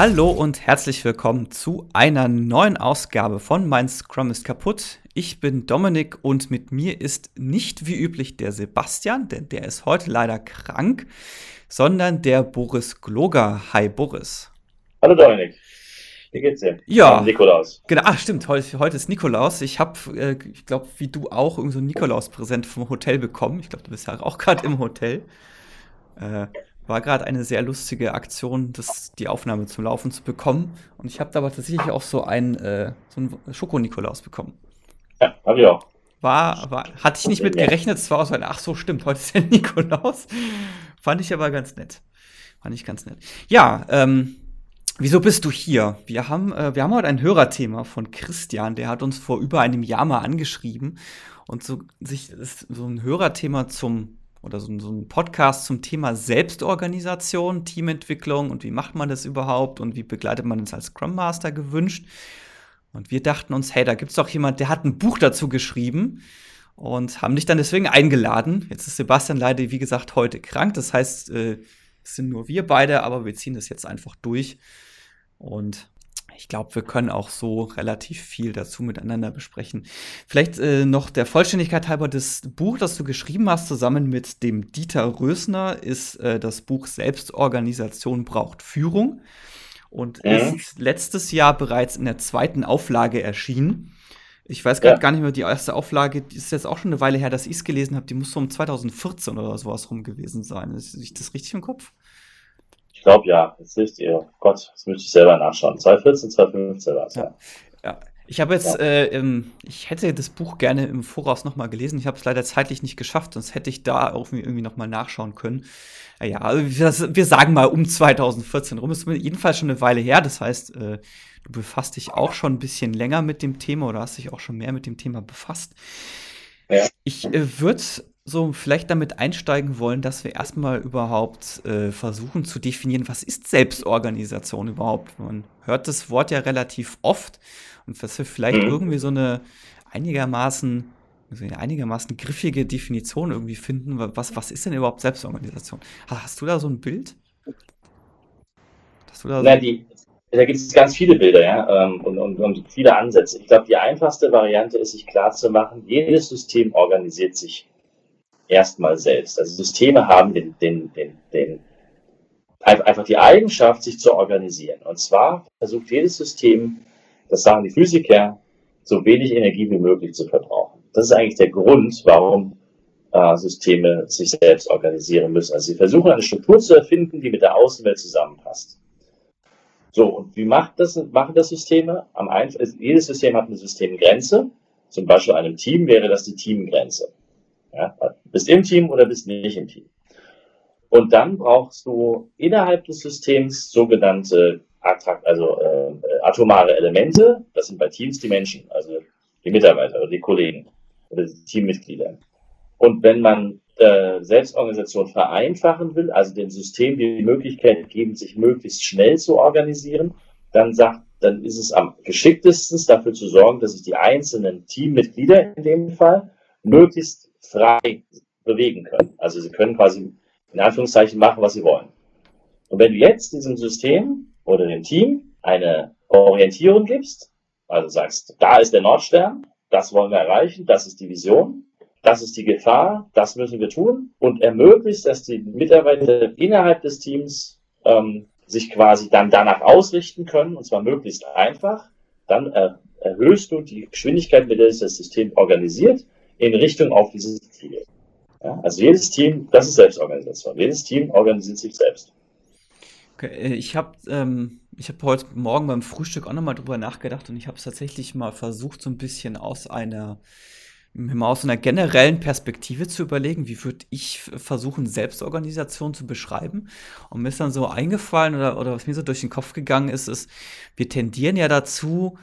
Hallo und herzlich willkommen zu einer neuen Ausgabe von Mein Scrum ist kaputt. Ich bin Dominik und mit mir ist nicht wie üblich der Sebastian, denn der ist heute leider krank, sondern der Boris Gloger. Hi Boris. Hallo Dominik. Wie geht's dir? Ja. Nikolaus. Genau, ach stimmt, heute, heute ist Nikolaus. Ich habe, äh, ich glaube, wie du auch, irgend so ein Nikolaus-Präsent vom Hotel bekommen. Ich glaube, du bist ja auch gerade im Hotel. Äh, war gerade eine sehr lustige Aktion, das, die Aufnahme zum Laufen zu bekommen. Und ich habe da aber tatsächlich auch so einen, äh, so einen Schoko-Nikolaus bekommen. Ja, habe ich auch. War, war, hatte ich nicht mit gerechnet, es war so ein, ach so, stimmt, heute ist der Nikolaus. Fand ich aber ganz nett. Fand ich ganz nett. Ja, ähm, wieso bist du hier? Wir haben, äh, wir haben heute ein Hörerthema von Christian, der hat uns vor über einem Jahr mal angeschrieben und so, sich, so ein Hörerthema zum oder so, so ein Podcast zum Thema Selbstorganisation, Teamentwicklung und wie macht man das überhaupt und wie begleitet man es als Scrum Master gewünscht. Und wir dachten uns, hey, da gibt es doch jemand, der hat ein Buch dazu geschrieben und haben dich dann deswegen eingeladen. Jetzt ist Sebastian leider, wie gesagt, heute krank. Das heißt, äh, es sind nur wir beide, aber wir ziehen das jetzt einfach durch. Und ich glaube, wir können auch so relativ viel dazu miteinander besprechen. Vielleicht äh, noch der Vollständigkeit halber, das Buch, das du geschrieben hast, zusammen mit dem Dieter Rösner, ist äh, das Buch Selbstorganisation braucht Führung und mhm. ist letztes Jahr bereits in der zweiten Auflage erschienen. Ich weiß gerade ja. gar nicht mehr, die erste Auflage, die ist jetzt auch schon eine Weile her, dass ich es gelesen habe, die muss so um 2014 oder sowas rum gewesen sein. Ist, ist das richtig im Kopf? Ich glaube ja, jetzt wisst ihr. Gott, das müsste ich selber nachschauen. 2014, 2015 war es ja. ja. Ich habe jetzt, ja. äh, ich hätte das Buch gerne im Voraus nochmal gelesen. Ich habe es leider zeitlich nicht geschafft, sonst hätte ich da irgendwie, irgendwie nochmal nachschauen können. Ja, also wir, wir, sagen mal um 2014 rum. Ist jedenfalls schon eine Weile her. Das heißt, äh, du befasst dich auch schon ein bisschen länger mit dem Thema oder hast dich auch schon mehr mit dem Thema befasst. Ja. Ich äh, würde so vielleicht damit einsteigen wollen, dass wir erstmal überhaupt äh, versuchen zu definieren, was ist Selbstorganisation überhaupt? Man hört das Wort ja relativ oft und dass wir vielleicht mhm. irgendwie so eine einigermaßen so eine einigermaßen griffige Definition irgendwie finden. Was, was ist denn überhaupt Selbstorganisation? Hast du da so ein Bild? Hast du da, so Na, die, da gibt es ganz viele Bilder ja, ähm, und, und, und viele Ansätze. Ich glaube, die einfachste Variante ist, sich klar zu machen, jedes System organisiert sich erstmal selbst. Also Systeme haben den, den, den, den, einfach die Eigenschaft, sich zu organisieren. Und zwar versucht jedes System, das sagen die Physiker, so wenig Energie wie möglich zu verbrauchen. Das ist eigentlich der Grund, warum äh, Systeme sich selbst organisieren müssen. Also sie versuchen eine Struktur zu erfinden, die mit der Außenwelt zusammenpasst. So, und wie macht das, machen das Systeme? Am einfachsten, jedes System hat eine Systemgrenze. Zum Beispiel einem Team wäre das die Teamgrenze. Ja, bist im Team oder bist nicht im Team. Und dann brauchst du innerhalb des Systems sogenannte also äh, atomare Elemente. Das sind bei Teams die Menschen, also die Mitarbeiter oder die Kollegen oder die Teammitglieder. Und wenn man äh, Selbstorganisation vereinfachen will, also dem System die Möglichkeit geben, sich möglichst schnell zu organisieren, dann sagt, dann ist es am geschicktesten dafür zu sorgen, dass sich die einzelnen Teammitglieder in dem Fall möglichst frei bewegen können. Also sie können quasi in Anführungszeichen machen, was sie wollen. Und wenn du jetzt diesem System oder dem Team eine Orientierung gibst, also sagst, da ist der Nordstern, das wollen wir erreichen, das ist die Vision, das ist die Gefahr, das müssen wir tun und ermöglicht, dass die Mitarbeiter innerhalb des Teams ähm, sich quasi dann danach ausrichten können, und zwar möglichst einfach, dann äh, erhöhst du die Geschwindigkeit, mit der sich das System organisiert in Richtung auf diese Ziele. Ja, also jedes Team, das ist Selbstorganisation. Jedes Team organisiert sich selbst. Okay, äh, ich habe ähm, hab heute Morgen beim Frühstück auch nochmal drüber nachgedacht und ich habe es tatsächlich mal versucht, so ein bisschen aus einer aus einer generellen Perspektive zu überlegen, wie würde ich versuchen, Selbstorganisation zu beschreiben. Und mir ist dann so eingefallen oder, oder was mir so durch den Kopf gegangen ist, ist, wir tendieren ja dazu,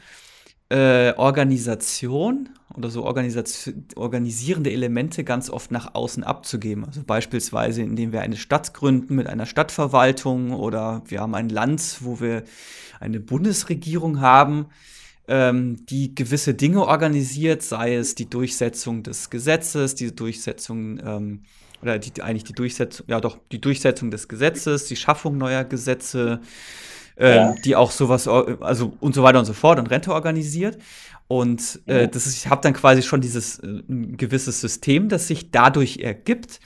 äh, Organisation oder so organisierende Elemente ganz oft nach außen abzugeben. Also beispielsweise, indem wir eine Stadt gründen mit einer Stadtverwaltung oder wir haben ein Land, wo wir eine Bundesregierung haben, ähm, die gewisse Dinge organisiert, sei es die Durchsetzung des Gesetzes, die Durchsetzung ähm, oder die, eigentlich die Durchsetzung, ja doch, die Durchsetzung des Gesetzes, die Schaffung neuer Gesetze, äh, ja. die auch sowas, also und so weiter und so fort und Rente organisiert. Und äh, ja. das ist, ich habe dann quasi schon dieses äh, gewisses System, das sich dadurch ergibt.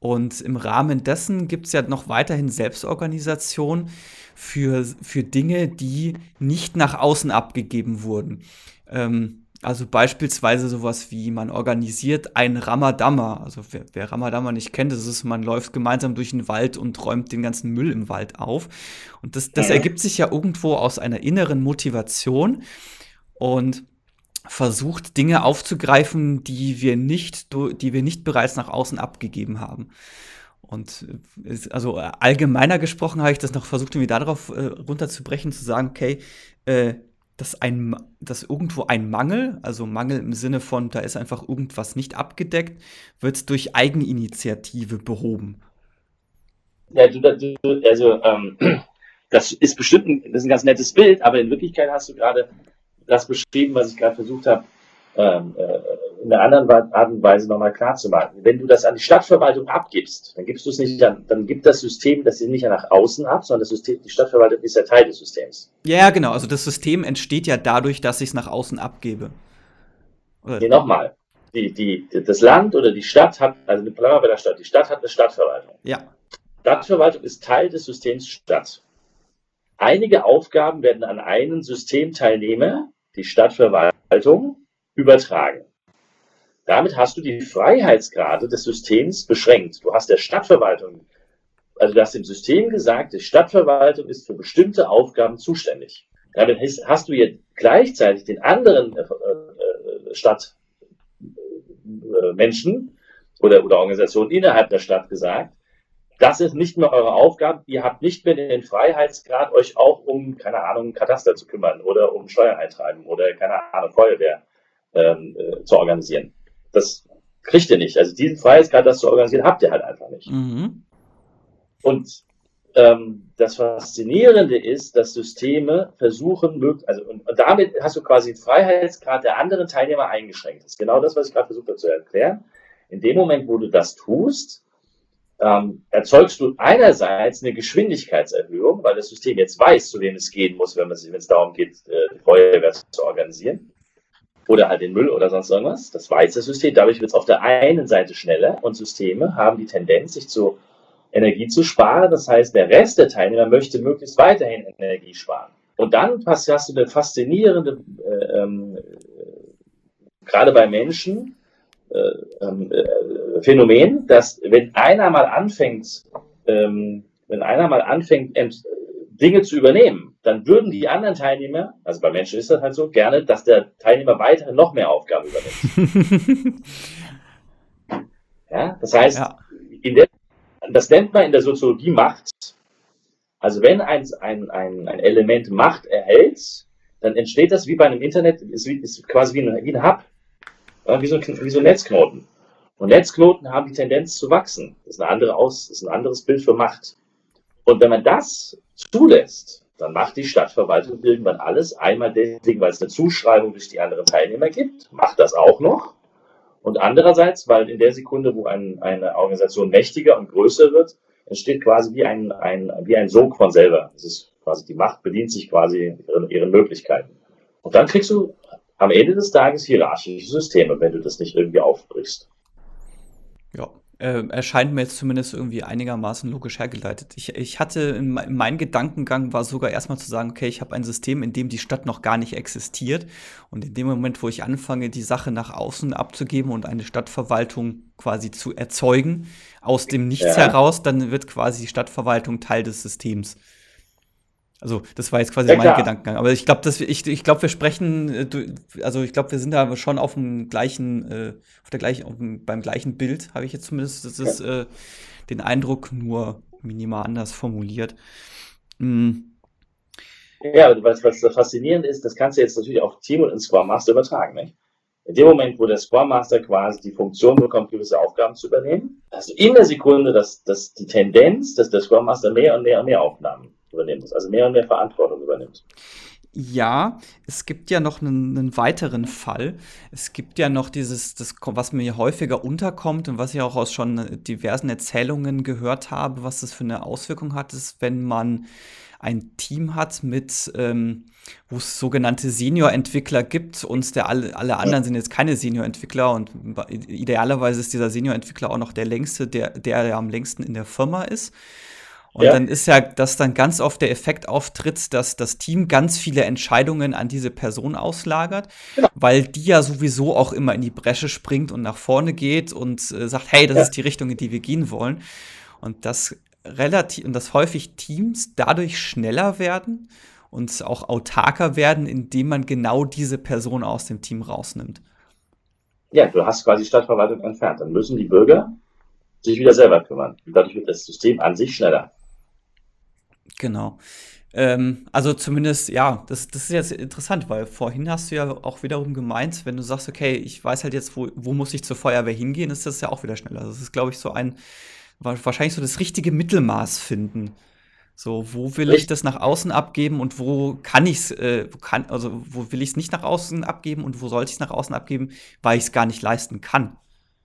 Und im Rahmen dessen gibt es ja noch weiterhin Selbstorganisation für, für Dinge, die nicht nach außen abgegeben wurden. Ähm, also beispielsweise sowas wie man organisiert ein Ramadama. Also wer, wer Ramadama nicht kennt, das ist, man läuft gemeinsam durch den Wald und räumt den ganzen Müll im Wald auf. Und das, das ergibt sich ja irgendwo aus einer inneren Motivation und versucht Dinge aufzugreifen, die wir nicht, die wir nicht bereits nach außen abgegeben haben. Und also allgemeiner gesprochen habe ich das noch versucht, irgendwie darauf äh, runterzubrechen, zu sagen, okay, äh, dass, ein, dass irgendwo ein Mangel, also Mangel im Sinne von, da ist einfach irgendwas nicht abgedeckt, wird durch Eigeninitiative behoben. Ja, du, du also ähm, das ist bestimmt ein, das ist ein ganz nettes Bild, aber in Wirklichkeit hast du gerade das beschrieben, was ich gerade versucht habe, ähm, äh, in einer anderen Art und Weise nochmal klar zu machen. Wenn du das an die Stadtverwaltung abgibst, dann gibst du es nicht an, dann gibt das System das nicht nach außen ab, sondern das System, die Stadtverwaltung ist ja Teil des Systems. Ja, genau. Also das System entsteht ja dadurch, dass ich es nach außen abgebe. Oder? Nee, nochmal. Die, die, das Land oder die Stadt hat, also eine Bleiben bei der Stadt, die Stadt hat eine Stadtverwaltung. Ja. Stadtverwaltung ist Teil des Systems Stadt. Einige Aufgaben werden an einen Systemteilnehmer, die Stadtverwaltung, übertragen. Damit hast du die Freiheitsgrade des Systems beschränkt. Du hast der Stadtverwaltung, also du hast dem System gesagt, die Stadtverwaltung ist für bestimmte Aufgaben zuständig. Damit hast du jetzt gleichzeitig den anderen äh, äh, Stadtmenschen oder, oder Organisationen innerhalb der Stadt gesagt, das ist nicht mehr eure Aufgabe. Ihr habt nicht mehr den Freiheitsgrad, euch auch um, keine Ahnung, Kataster zu kümmern oder um Steuern eintreiben oder, keine Ahnung, Feuerwehr ähm, äh, zu organisieren. Das kriegt ihr nicht. Also diesen Freiheitsgrad, das zu organisieren, habt ihr halt einfach nicht. Mhm. Und ähm, das Faszinierende ist, dass Systeme versuchen, also und damit hast du quasi den Freiheitsgrad der anderen Teilnehmer eingeschränkt. Das ist genau das, was ich gerade versucht habe zu erklären. In dem Moment, wo du das tust, ähm, erzeugst du einerseits eine Geschwindigkeitserhöhung, weil das System jetzt weiß, zu wem es gehen muss, wenn es darum geht, äh, Feuerwehr zu organisieren oder halt den Müll oder sonst irgendwas. Das weiß das System. Dadurch wird es auf der einen Seite schneller und Systeme haben die Tendenz, sich zu Energie zu sparen. Das heißt, der Rest der Teilnehmer möchte möglichst weiterhin Energie sparen. Und dann hast, hast du eine faszinierende, äh, ähm, gerade bei Menschen, äh, ähm, äh, Phänomen, dass wenn einer mal anfängt, ähm, wenn einer mal anfängt, Dinge zu übernehmen, dann würden die anderen Teilnehmer, also bei Menschen ist das halt so, gerne, dass der Teilnehmer weiterhin noch mehr Aufgaben übernimmt. ja, das heißt, ja. Der, das nennt man in der Soziologie Macht. Also wenn ein, ein, ein, ein Element Macht erhält, dann entsteht das wie bei einem Internet, ist, ist quasi wie ein, wie ein Hub, wie so, wie so ein Netzknoten. Und Netzknoten haben die Tendenz zu wachsen. Das ist, eine andere Aus, das ist ein anderes Bild für Macht. Und wenn man das zulässt, dann macht die Stadtverwaltung irgendwann alles. Einmal deswegen, weil es eine Zuschreibung durch die anderen Teilnehmer gibt, macht das auch noch. Und andererseits, weil in der Sekunde, wo ein, eine Organisation mächtiger und größer wird, entsteht quasi wie ein, ein, wie ein Sog von selber. Das ist quasi, die Macht bedient sich quasi ihren, ihren Möglichkeiten. Und dann kriegst du am Ende des Tages hierarchische Systeme, wenn du das nicht irgendwie aufbrichst. Ja, äh, erscheint mir jetzt zumindest irgendwie einigermaßen logisch hergeleitet. Ich, ich hatte, in, in mein Gedankengang war sogar erstmal zu sagen, okay, ich habe ein System, in dem die Stadt noch gar nicht existiert. Und in dem Moment, wo ich anfange, die Sache nach außen abzugeben und eine Stadtverwaltung quasi zu erzeugen, aus dem Nichts ja. heraus, dann wird quasi die Stadtverwaltung Teil des Systems. Also, das war jetzt quasi ja, mein klar. Gedankengang. Aber ich glaube, ich, ich glaube, wir sprechen, äh, also ich glaube, wir sind da schon auf dem gleichen, äh, auf der gleichen, auf dem, beim gleichen Bild, habe ich jetzt zumindest das ist, äh, den Eindruck, nur minimal anders formuliert. Mhm. Ja, was, was faszinierend ist, das kannst du jetzt natürlich auf Team und in Scrum Master übertragen, nicht? In dem Moment, wo der Scrum Master quasi die Funktion bekommt, gewisse Aufgaben zu übernehmen, hast du in der Sekunde dass, dass die Tendenz, dass der Scrum Master mehr und mehr und mehr Aufnahmen übernehmen muss, also mehr und mehr Verantwortung übernimmt. Ja, es gibt ja noch einen, einen, weiteren Fall. Es gibt ja noch dieses, das, was mir häufiger unterkommt und was ich auch aus schon diversen Erzählungen gehört habe, was das für eine Auswirkung hat, ist, wenn man ein Team hat mit, ähm, wo es sogenannte Senior-Entwickler gibt und der alle, alle anderen sind jetzt keine Senior-Entwickler und idealerweise ist dieser Senior-Entwickler auch noch der längste, der, der ja am längsten in der Firma ist. Und ja. dann ist ja, dass dann ganz oft der Effekt auftritt, dass das Team ganz viele Entscheidungen an diese Person auslagert, genau. weil die ja sowieso auch immer in die Bresche springt und nach vorne geht und äh, sagt, hey, das ja. ist die Richtung, in die wir gehen wollen. Und das relativ, und dass häufig Teams dadurch schneller werden und auch autarker werden, indem man genau diese Person aus dem Team rausnimmt. Ja, du hast quasi Stadtverwaltung entfernt. Dann müssen die Bürger sich wieder selber kümmern. Und dadurch wird das System an sich schneller. Genau. Ähm, also zumindest, ja, das, das ist jetzt interessant, weil vorhin hast du ja auch wiederum gemeint, wenn du sagst, okay, ich weiß halt jetzt, wo, wo muss ich zur Feuerwehr hingehen, ist das ja auch wieder schneller. Das ist, glaube ich, so ein, wahrscheinlich so das richtige Mittelmaß finden. So, wo will ich das nach außen abgeben und wo kann ich es, äh, kann, also wo will ich es nicht nach außen abgeben und wo sollte ich es nach außen abgeben, weil ich es gar nicht leisten kann.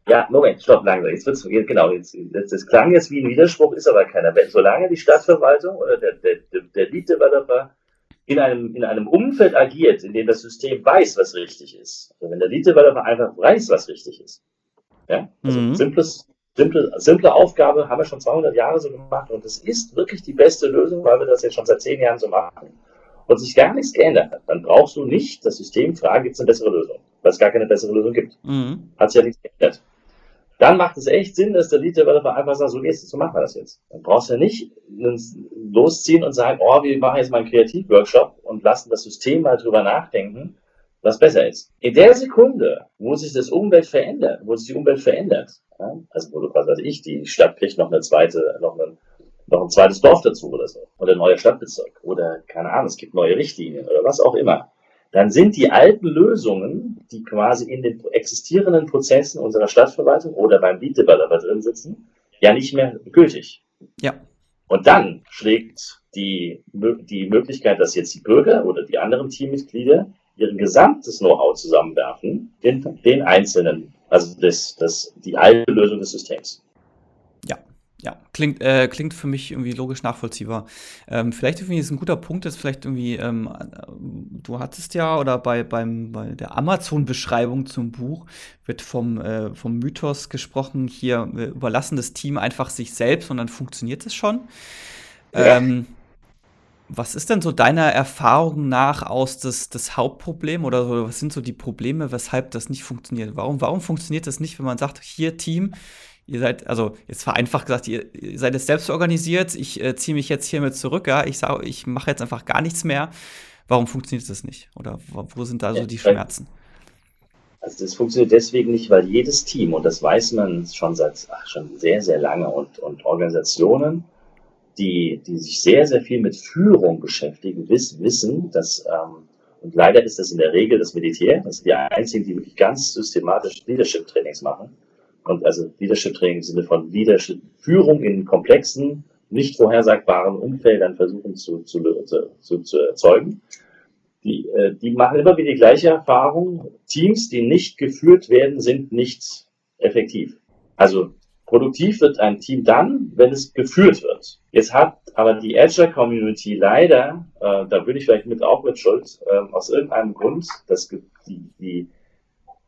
Ja, Moment, stopp, langsam. Jetzt wird's, genau, jetzt, jetzt, das klang jetzt wie ein Widerspruch, ist aber keiner. Wenn, solange die Stadtverwaltung oder der, der, der Lead-Developer in einem, in einem Umfeld agiert, in dem das System weiß, was richtig ist, also wenn der Lead-Developer einfach weiß, was richtig ist, ja, also mhm. simples, simple, simple Aufgabe haben wir schon 200 Jahre so gemacht und es ist wirklich die beste Lösung, weil wir das jetzt schon seit zehn Jahren so machen und sich gar nichts geändert hat, dann brauchst du nicht das System fragen, gibt es eine bessere Lösung, weil es gar keine bessere Lösung gibt. Mhm. Hat sich ja nichts geändert dann macht es echt Sinn, dass der Lead Developer einfach sagt, so geht's, so machen wir das jetzt. Dann brauchst du ja nicht losziehen und sagen, oh, wir machen jetzt mal einen Kreativworkshop und lassen das System mal drüber nachdenken, was besser ist. In der Sekunde, wo sich das Umwelt verändert, wo sich die Umwelt verändert, ja, also wo du quasi, also ich, die Stadt kriegt noch eine zweite, noch, eine, noch ein zweites Dorf dazu oder so, oder ein neuer Stadtbezirk, oder keine Ahnung, es gibt neue Richtlinien oder was auch immer dann sind die alten Lösungen, die quasi in den existierenden Prozessen unserer Stadtverwaltung oder beim Lead Developer drin sitzen, ja nicht mehr gültig. Ja. Und dann schlägt die, die Möglichkeit, dass jetzt die Bürger oder die anderen Teammitglieder ihr gesamtes Know-how zusammenwerfen, den, den einzelnen, also das, das, die alte Lösung des Systems. Ja, klingt, äh, klingt für mich irgendwie logisch nachvollziehbar. Ähm, vielleicht irgendwie ist ein guter Punkt, ist vielleicht irgendwie, ähm, du hattest ja oder bei, beim, bei der Amazon-Beschreibung zum Buch wird vom, äh, vom Mythos gesprochen, hier wir überlassen das Team einfach sich selbst und dann funktioniert es schon. Ja. Ähm, was ist denn so deiner Erfahrung nach aus das, das Hauptproblem oder so, was sind so die Probleme, weshalb das nicht funktioniert? Warum, warum funktioniert das nicht, wenn man sagt, hier Team, ihr seid, also jetzt vereinfacht gesagt, ihr, ihr seid jetzt selbst organisiert, ich äh, ziehe mich jetzt hiermit zurück, ja, ich sage, ich mache jetzt einfach gar nichts mehr. Warum funktioniert das nicht? Oder wo, sind da so die Schmerzen? Also das funktioniert deswegen nicht, weil jedes Team, und das weiß man schon seit ach, schon sehr, sehr lange, und, und Organisationen, die, die sich sehr, sehr viel mit Führung beschäftigen, wiss, wissen, dass, ähm, und leider ist das in der Regel das Militär, das sind die einzigen, die wirklich ganz systematisch Leadership-Trainings machen, also Leadership Training im Sinne von Leadership Führung in komplexen, nicht vorhersagbaren Umfeldern versuchen zu, zu, zu, zu erzeugen. Die, äh, die machen immer wieder die gleiche Erfahrung. Teams, die nicht geführt werden, sind nicht effektiv. Also produktiv wird ein Team dann, wenn es geführt wird. Jetzt hat aber die Azure Community leider, äh, da bin ich vielleicht mit auch mit Schuld, äh, aus irgendeinem Grund, dass die, die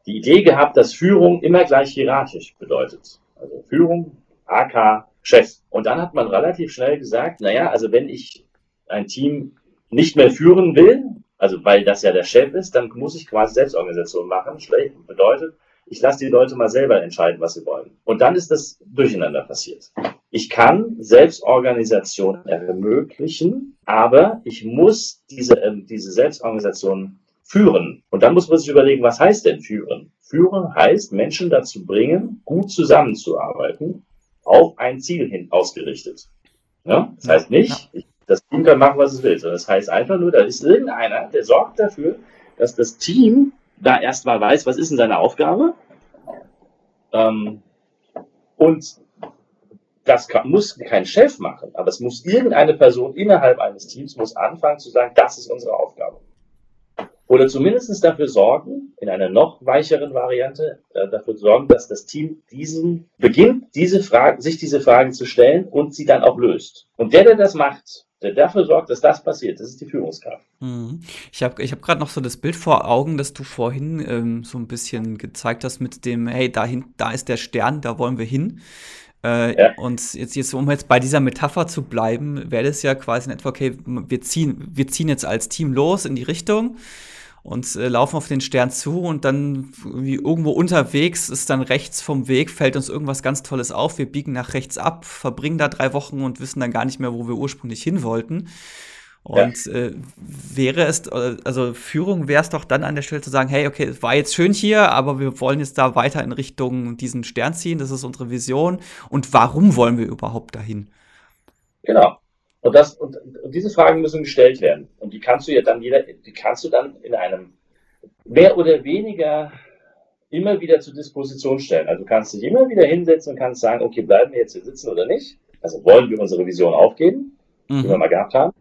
die Idee gehabt, dass Führung immer gleich hierarchisch bedeutet. Also Führung, AK, Chef. Und dann hat man relativ schnell gesagt, naja, also wenn ich ein Team nicht mehr führen will, also weil das ja der Chef ist, dann muss ich quasi Selbstorganisation machen. Schlecht bedeutet, ich lasse die Leute mal selber entscheiden, was sie wollen. Und dann ist das Durcheinander passiert. Ich kann Selbstorganisation ermöglichen, aber ich muss diese, äh, diese Selbstorganisation führen. Und dann muss man sich überlegen, was heißt denn führen? Führen heißt, Menschen dazu bringen, gut zusammenzuarbeiten, auf ein Ziel hin ausgerichtet. Ja? Das heißt nicht, ich, das Team kann machen, was es will, sondern das heißt einfach nur, da ist irgendeiner, der sorgt dafür, dass das Team da erstmal weiß, was ist denn seine Aufgabe. Ähm, und das kann, muss kein Chef machen, aber es muss irgendeine Person innerhalb eines Teams muss anfangen zu sagen, das ist unsere Aufgabe. Oder zumindest dafür sorgen, in einer noch weicheren Variante, äh, dafür sorgen, dass das Team diesen beginnt, diese Fragen, sich diese Fragen zu stellen und sie dann auch löst. Und der, der das macht, der dafür sorgt, dass das passiert, das ist die Führungskraft. Mhm. Ich habe ich hab gerade noch so das Bild vor Augen, das du vorhin ähm, so ein bisschen gezeigt hast mit dem, hey, dahin, da ist der Stern, da wollen wir hin. Äh, ja. Und jetzt, jetzt, um jetzt bei dieser Metapher zu bleiben, wäre das ja quasi in etwa, okay, wir ziehen, wir ziehen jetzt als Team los in die Richtung und äh, laufen auf den Stern zu und dann wie irgendwo unterwegs ist dann rechts vom Weg, fällt uns irgendwas ganz Tolles auf, wir biegen nach rechts ab, verbringen da drei Wochen und wissen dann gar nicht mehr, wo wir ursprünglich hin wollten. Und ja. äh, wäre es, also Führung wäre es doch dann an der Stelle zu sagen, hey, okay, es war jetzt schön hier, aber wir wollen jetzt da weiter in Richtung diesen Stern ziehen, das ist unsere Vision. Und warum wollen wir überhaupt dahin? Genau. Und, das, und, und diese Fragen müssen gestellt werden. Und die kannst du ja dann jeder, die kannst du dann in einem mehr oder weniger immer wieder zur Disposition stellen. Also du kannst dich immer wieder hinsetzen und kannst sagen, okay, bleiben wir jetzt hier sitzen oder nicht? Also wollen wir unsere Vision aufgeben, mhm. die wir mal gehabt haben?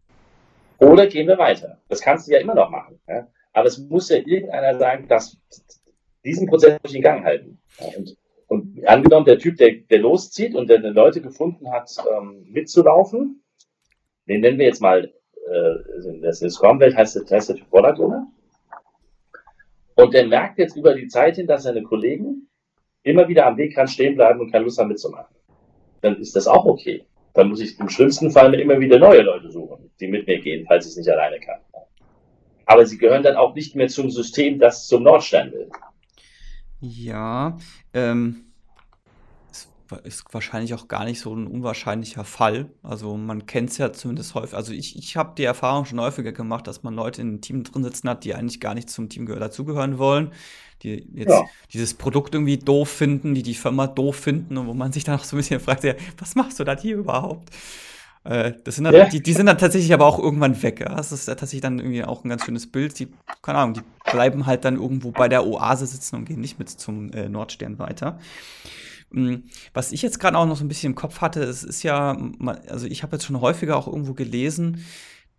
Oder gehen wir weiter? Das kannst du ja immer noch machen. Ja? Aber es muss ja irgendeiner sagen, dass diesen Prozess durch den Gang halten. Ja? Und, und, angenommen, der Typ, der, der loszieht und der Leute gefunden hat, ähm, mitzulaufen, den nennen wir jetzt mal, äh, das ist Scrum-Welt heißt, heißt der Product Owner. Und der merkt jetzt über die Zeit hin, dass seine Kollegen immer wieder am Wegrand stehen bleiben und keine Lust haben mitzumachen. Dann ist das auch okay. Dann muss ich im schlimmsten Fall immer wieder neue Leute suchen, die mit mir gehen, falls ich es nicht alleine kann. Aber sie gehören dann auch nicht mehr zum System, das zum Nordstern will. Ja, ähm, ist wahrscheinlich auch gar nicht so ein unwahrscheinlicher Fall. Also man kennt es ja zumindest häufig. Also ich, ich habe die Erfahrung schon häufiger gemacht, dass man Leute in einem Team drin sitzen hat, die eigentlich gar nicht zum Team dazugehören wollen, die jetzt ja. dieses Produkt irgendwie doof finden, die die Firma doof finden und wo man sich dann auch so ein bisschen fragt, ja, was machst du da hier überhaupt? Äh, das sind dann, ja. die, die sind dann tatsächlich aber auch irgendwann weg. Ja? Das ist tatsächlich dann irgendwie auch ein ganz schönes Bild. Die, keine Ahnung, die bleiben halt dann irgendwo bei der Oase sitzen und gehen nicht mit zum äh, Nordstern weiter. Hm, was ich jetzt gerade auch noch so ein bisschen im Kopf hatte, es ist ja, also ich habe jetzt schon häufiger auch irgendwo gelesen,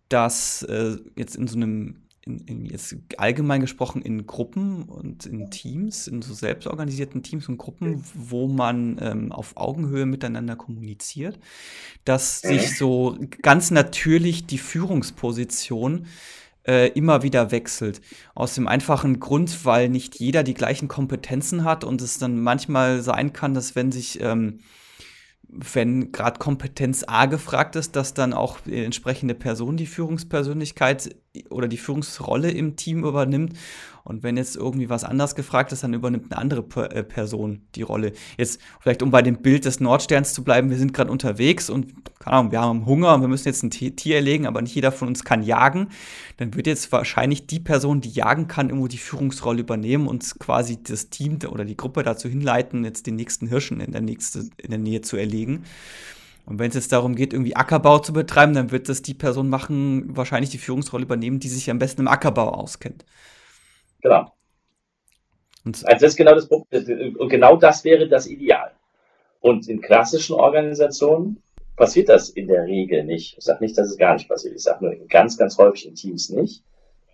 dass äh, jetzt in so einem, in, in jetzt allgemein gesprochen in Gruppen und in Teams, in so selbstorganisierten Teams und Gruppen, wo man ähm, auf Augenhöhe miteinander kommuniziert, dass sich so ganz natürlich die Führungsposition äh, immer wieder wechselt. Aus dem einfachen Grund, weil nicht jeder die gleichen Kompetenzen hat und es dann manchmal sein kann, dass wenn sich ähm, wenn gerade Kompetenz A gefragt ist, dass dann auch die entsprechende Person die Führungspersönlichkeit oder die Führungsrolle im Team übernimmt. Und wenn jetzt irgendwie was anders gefragt ist, dann übernimmt eine andere äh, Person die Rolle. Jetzt vielleicht, um bei dem Bild des Nordsterns zu bleiben, wir sind gerade unterwegs und, keine Ahnung, wir haben Hunger und wir müssen jetzt ein Tier erlegen, aber nicht jeder von uns kann jagen. Dann wird jetzt wahrscheinlich die Person, die jagen kann, irgendwo die Führungsrolle übernehmen und quasi das Team oder die Gruppe dazu hinleiten, jetzt den nächsten Hirschen in der, nächste, in der Nähe zu erlegen. Und wenn es jetzt darum geht, irgendwie Ackerbau zu betreiben, dann wird das die Person machen, wahrscheinlich die Führungsrolle übernehmen, die sich am besten im Ackerbau auskennt. Genau. Und also das ist genau das. Und genau das wäre das Ideal. Und in klassischen Organisationen passiert das in der Regel nicht. Ich sage nicht, dass es gar nicht passiert. Ich sage nur in ganz, ganz häufig in Teams nicht,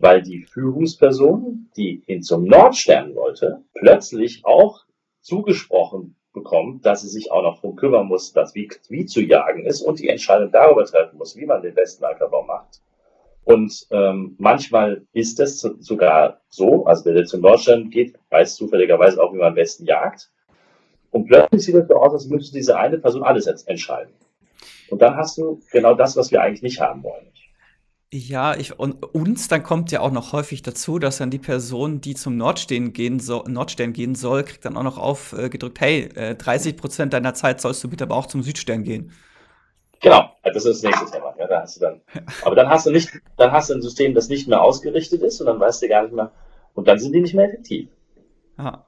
weil die Führungsperson, die hin zum Nordstern wollte, plötzlich auch zugesprochen bekommt, dass sie sich auch noch darum kümmern muss, dass wie, wie zu jagen ist und die Entscheidung darüber treffen muss, wie man den besten Ackerbau macht. Und ähm, manchmal ist es sogar so, also wenn der zum Deutschland geht, weiß zufälligerweise auch, wie man am besten jagt. Und plötzlich sieht es so aus, als müsste diese eine Person alles entscheiden. Und dann hast du genau das, was wir eigentlich nicht haben wollen. Ja, ich, und uns dann kommt ja auch noch häufig dazu, dass dann die Person, die zum Nordstern gehen, so, Nordstern gehen soll, kriegt dann auch noch aufgedrückt, äh, hey, äh, 30 Prozent deiner Zeit sollst du bitte aber auch zum Südstern gehen. Genau, das ist das nächste Thema. Ja, da hast du dann, aber dann hast du nicht, dann hast du ein System, das nicht mehr ausgerichtet ist und dann weißt du gar nicht mehr, und dann sind die nicht mehr effektiv. Ja.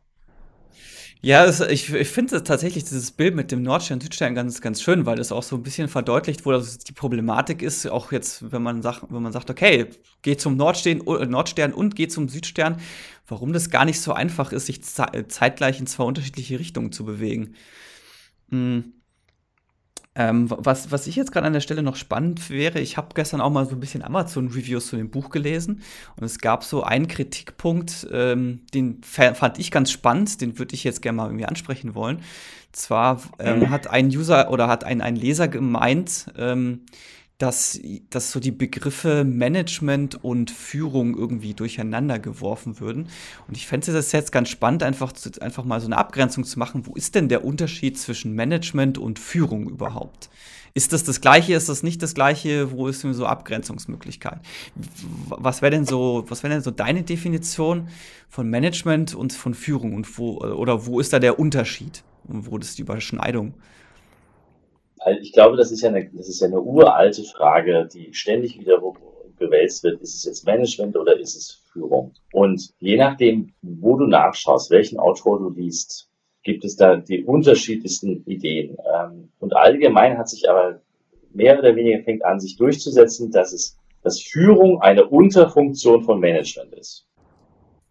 Ja, das, ich, ich finde tatsächlich dieses Bild mit dem Nordstern, Südstern ganz, ganz schön, weil es auch so ein bisschen verdeutlicht, wo das die Problematik ist, auch jetzt, wenn man sagt, wenn man sagt, okay, geh zum Nordstern, Nordstern und geh zum Südstern, warum das gar nicht so einfach ist, sich zeitgleich in zwei unterschiedliche Richtungen zu bewegen. Mhm. Ähm, was, was ich jetzt gerade an der Stelle noch spannend wäre, ich habe gestern auch mal so ein bisschen Amazon-Reviews zu dem Buch gelesen und es gab so einen Kritikpunkt, ähm, den fand ich ganz spannend, den würde ich jetzt gerne mal irgendwie ansprechen wollen. Zwar ähm, mhm. hat ein User oder hat ein, ein Leser gemeint, ähm, dass, dass so die Begriffe Management und Führung irgendwie durcheinander geworfen würden. Und ich fände es jetzt ganz spannend, einfach, zu, einfach mal so eine Abgrenzung zu machen. Wo ist denn der Unterschied zwischen Management und Führung überhaupt? Ist das das Gleiche? Ist das nicht das Gleiche? Wo ist denn so Abgrenzungsmöglichkeit? Was wäre denn so, was wäre denn so deine Definition von Management und von Führung und wo, oder wo ist da der Unterschied? Und wo ist die Überschneidung? Also ich glaube, das ist ja eine, das ist ja eine uralte Frage, die ständig wieder gewälzt wird. Ist es jetzt Management oder ist es Führung? Und je nachdem, wo du nachschaust, welchen Autor du liest, gibt es da die unterschiedlichsten Ideen. Ähm, und allgemein hat sich aber mehr oder weniger fängt an, sich durchzusetzen, dass es, dass Führung eine Unterfunktion von Management ist.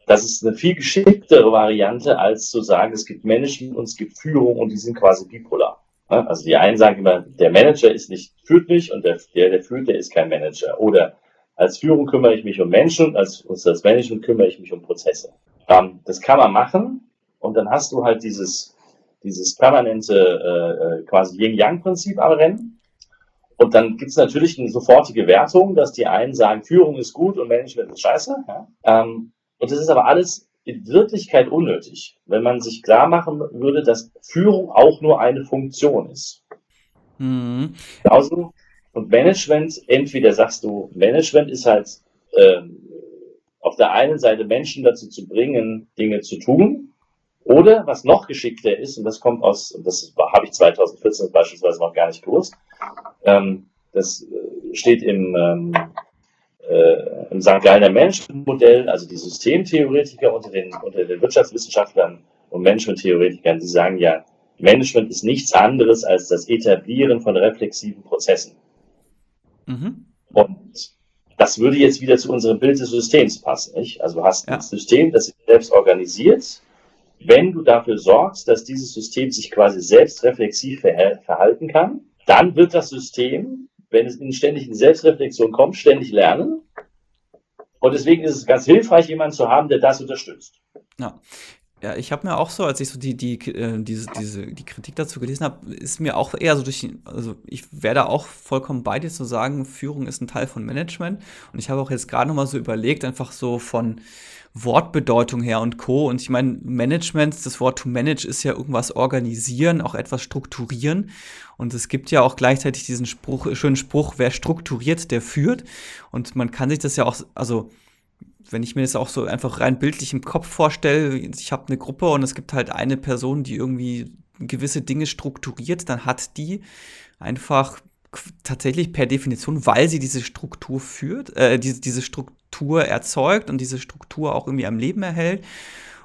Das ist eine viel geschicktere Variante, als zu sagen, es gibt Management und es gibt Führung und die sind quasi bipolar. Also die einen sagen immer, der Manager ist nicht, führt nicht und der, der, der führt, der ist kein Manager. Oder als Führung kümmere ich mich um Menschen, als, als Management kümmere ich mich um Prozesse. Ähm, das kann man machen und dann hast du halt dieses, dieses permanente äh quasi Yin-Yang-Prinzip am Rennen. Und dann gibt es natürlich eine sofortige Wertung, dass die einen sagen, Führung ist gut und Management ist scheiße. Ja? Ähm, und das ist aber alles in Wirklichkeit unnötig, wenn man sich klar machen würde, dass Führung auch nur eine Funktion ist. Mhm. Genauso und Management, entweder sagst du, Management ist halt ähm, auf der einen Seite Menschen dazu zu bringen, Dinge zu tun, oder was noch geschickter ist, und das kommt aus, das habe ich 2014 beispielsweise noch gar nicht gewusst, ähm, das äh, steht im ähm, äh, im St. Gallner Management-Modell, also die Systemtheoretiker unter den, unter den Wirtschaftswissenschaftlern und Management-Theoretikern, die sagen ja, Management ist nichts anderes als das Etablieren von reflexiven Prozessen. Mhm. Und das würde jetzt wieder zu unserem Bild des Systems passen. Nicht? Also du hast ja. ein System, das sich selbst organisiert. Wenn du dafür sorgst, dass dieses System sich quasi selbst reflexiv verhalten kann, dann wird das System wenn es in ständig in Selbstreflexion kommt, ständig lernen. Und deswegen ist es ganz hilfreich, jemanden zu haben, der das unterstützt. Ja. Ja, ich habe mir auch so, als ich so die, die, äh, diese, diese, die Kritik dazu gelesen habe, ist mir auch eher so durch, also ich werde auch vollkommen bei dir zu sagen, Führung ist ein Teil von Management. Und ich habe auch jetzt gerade noch mal so überlegt, einfach so von, Wortbedeutung her und Co. Und ich meine, Management, das Wort to manage ist ja irgendwas organisieren, auch etwas strukturieren. Und es gibt ja auch gleichzeitig diesen Spruch, schönen Spruch, wer strukturiert, der führt. Und man kann sich das ja auch, also wenn ich mir das auch so einfach rein bildlich im Kopf vorstelle, ich habe eine Gruppe und es gibt halt eine Person, die irgendwie gewisse Dinge strukturiert, dann hat die einfach tatsächlich per Definition, weil sie diese Struktur führt, äh, diese, diese Struktur erzeugt und diese Struktur auch irgendwie am Leben erhält.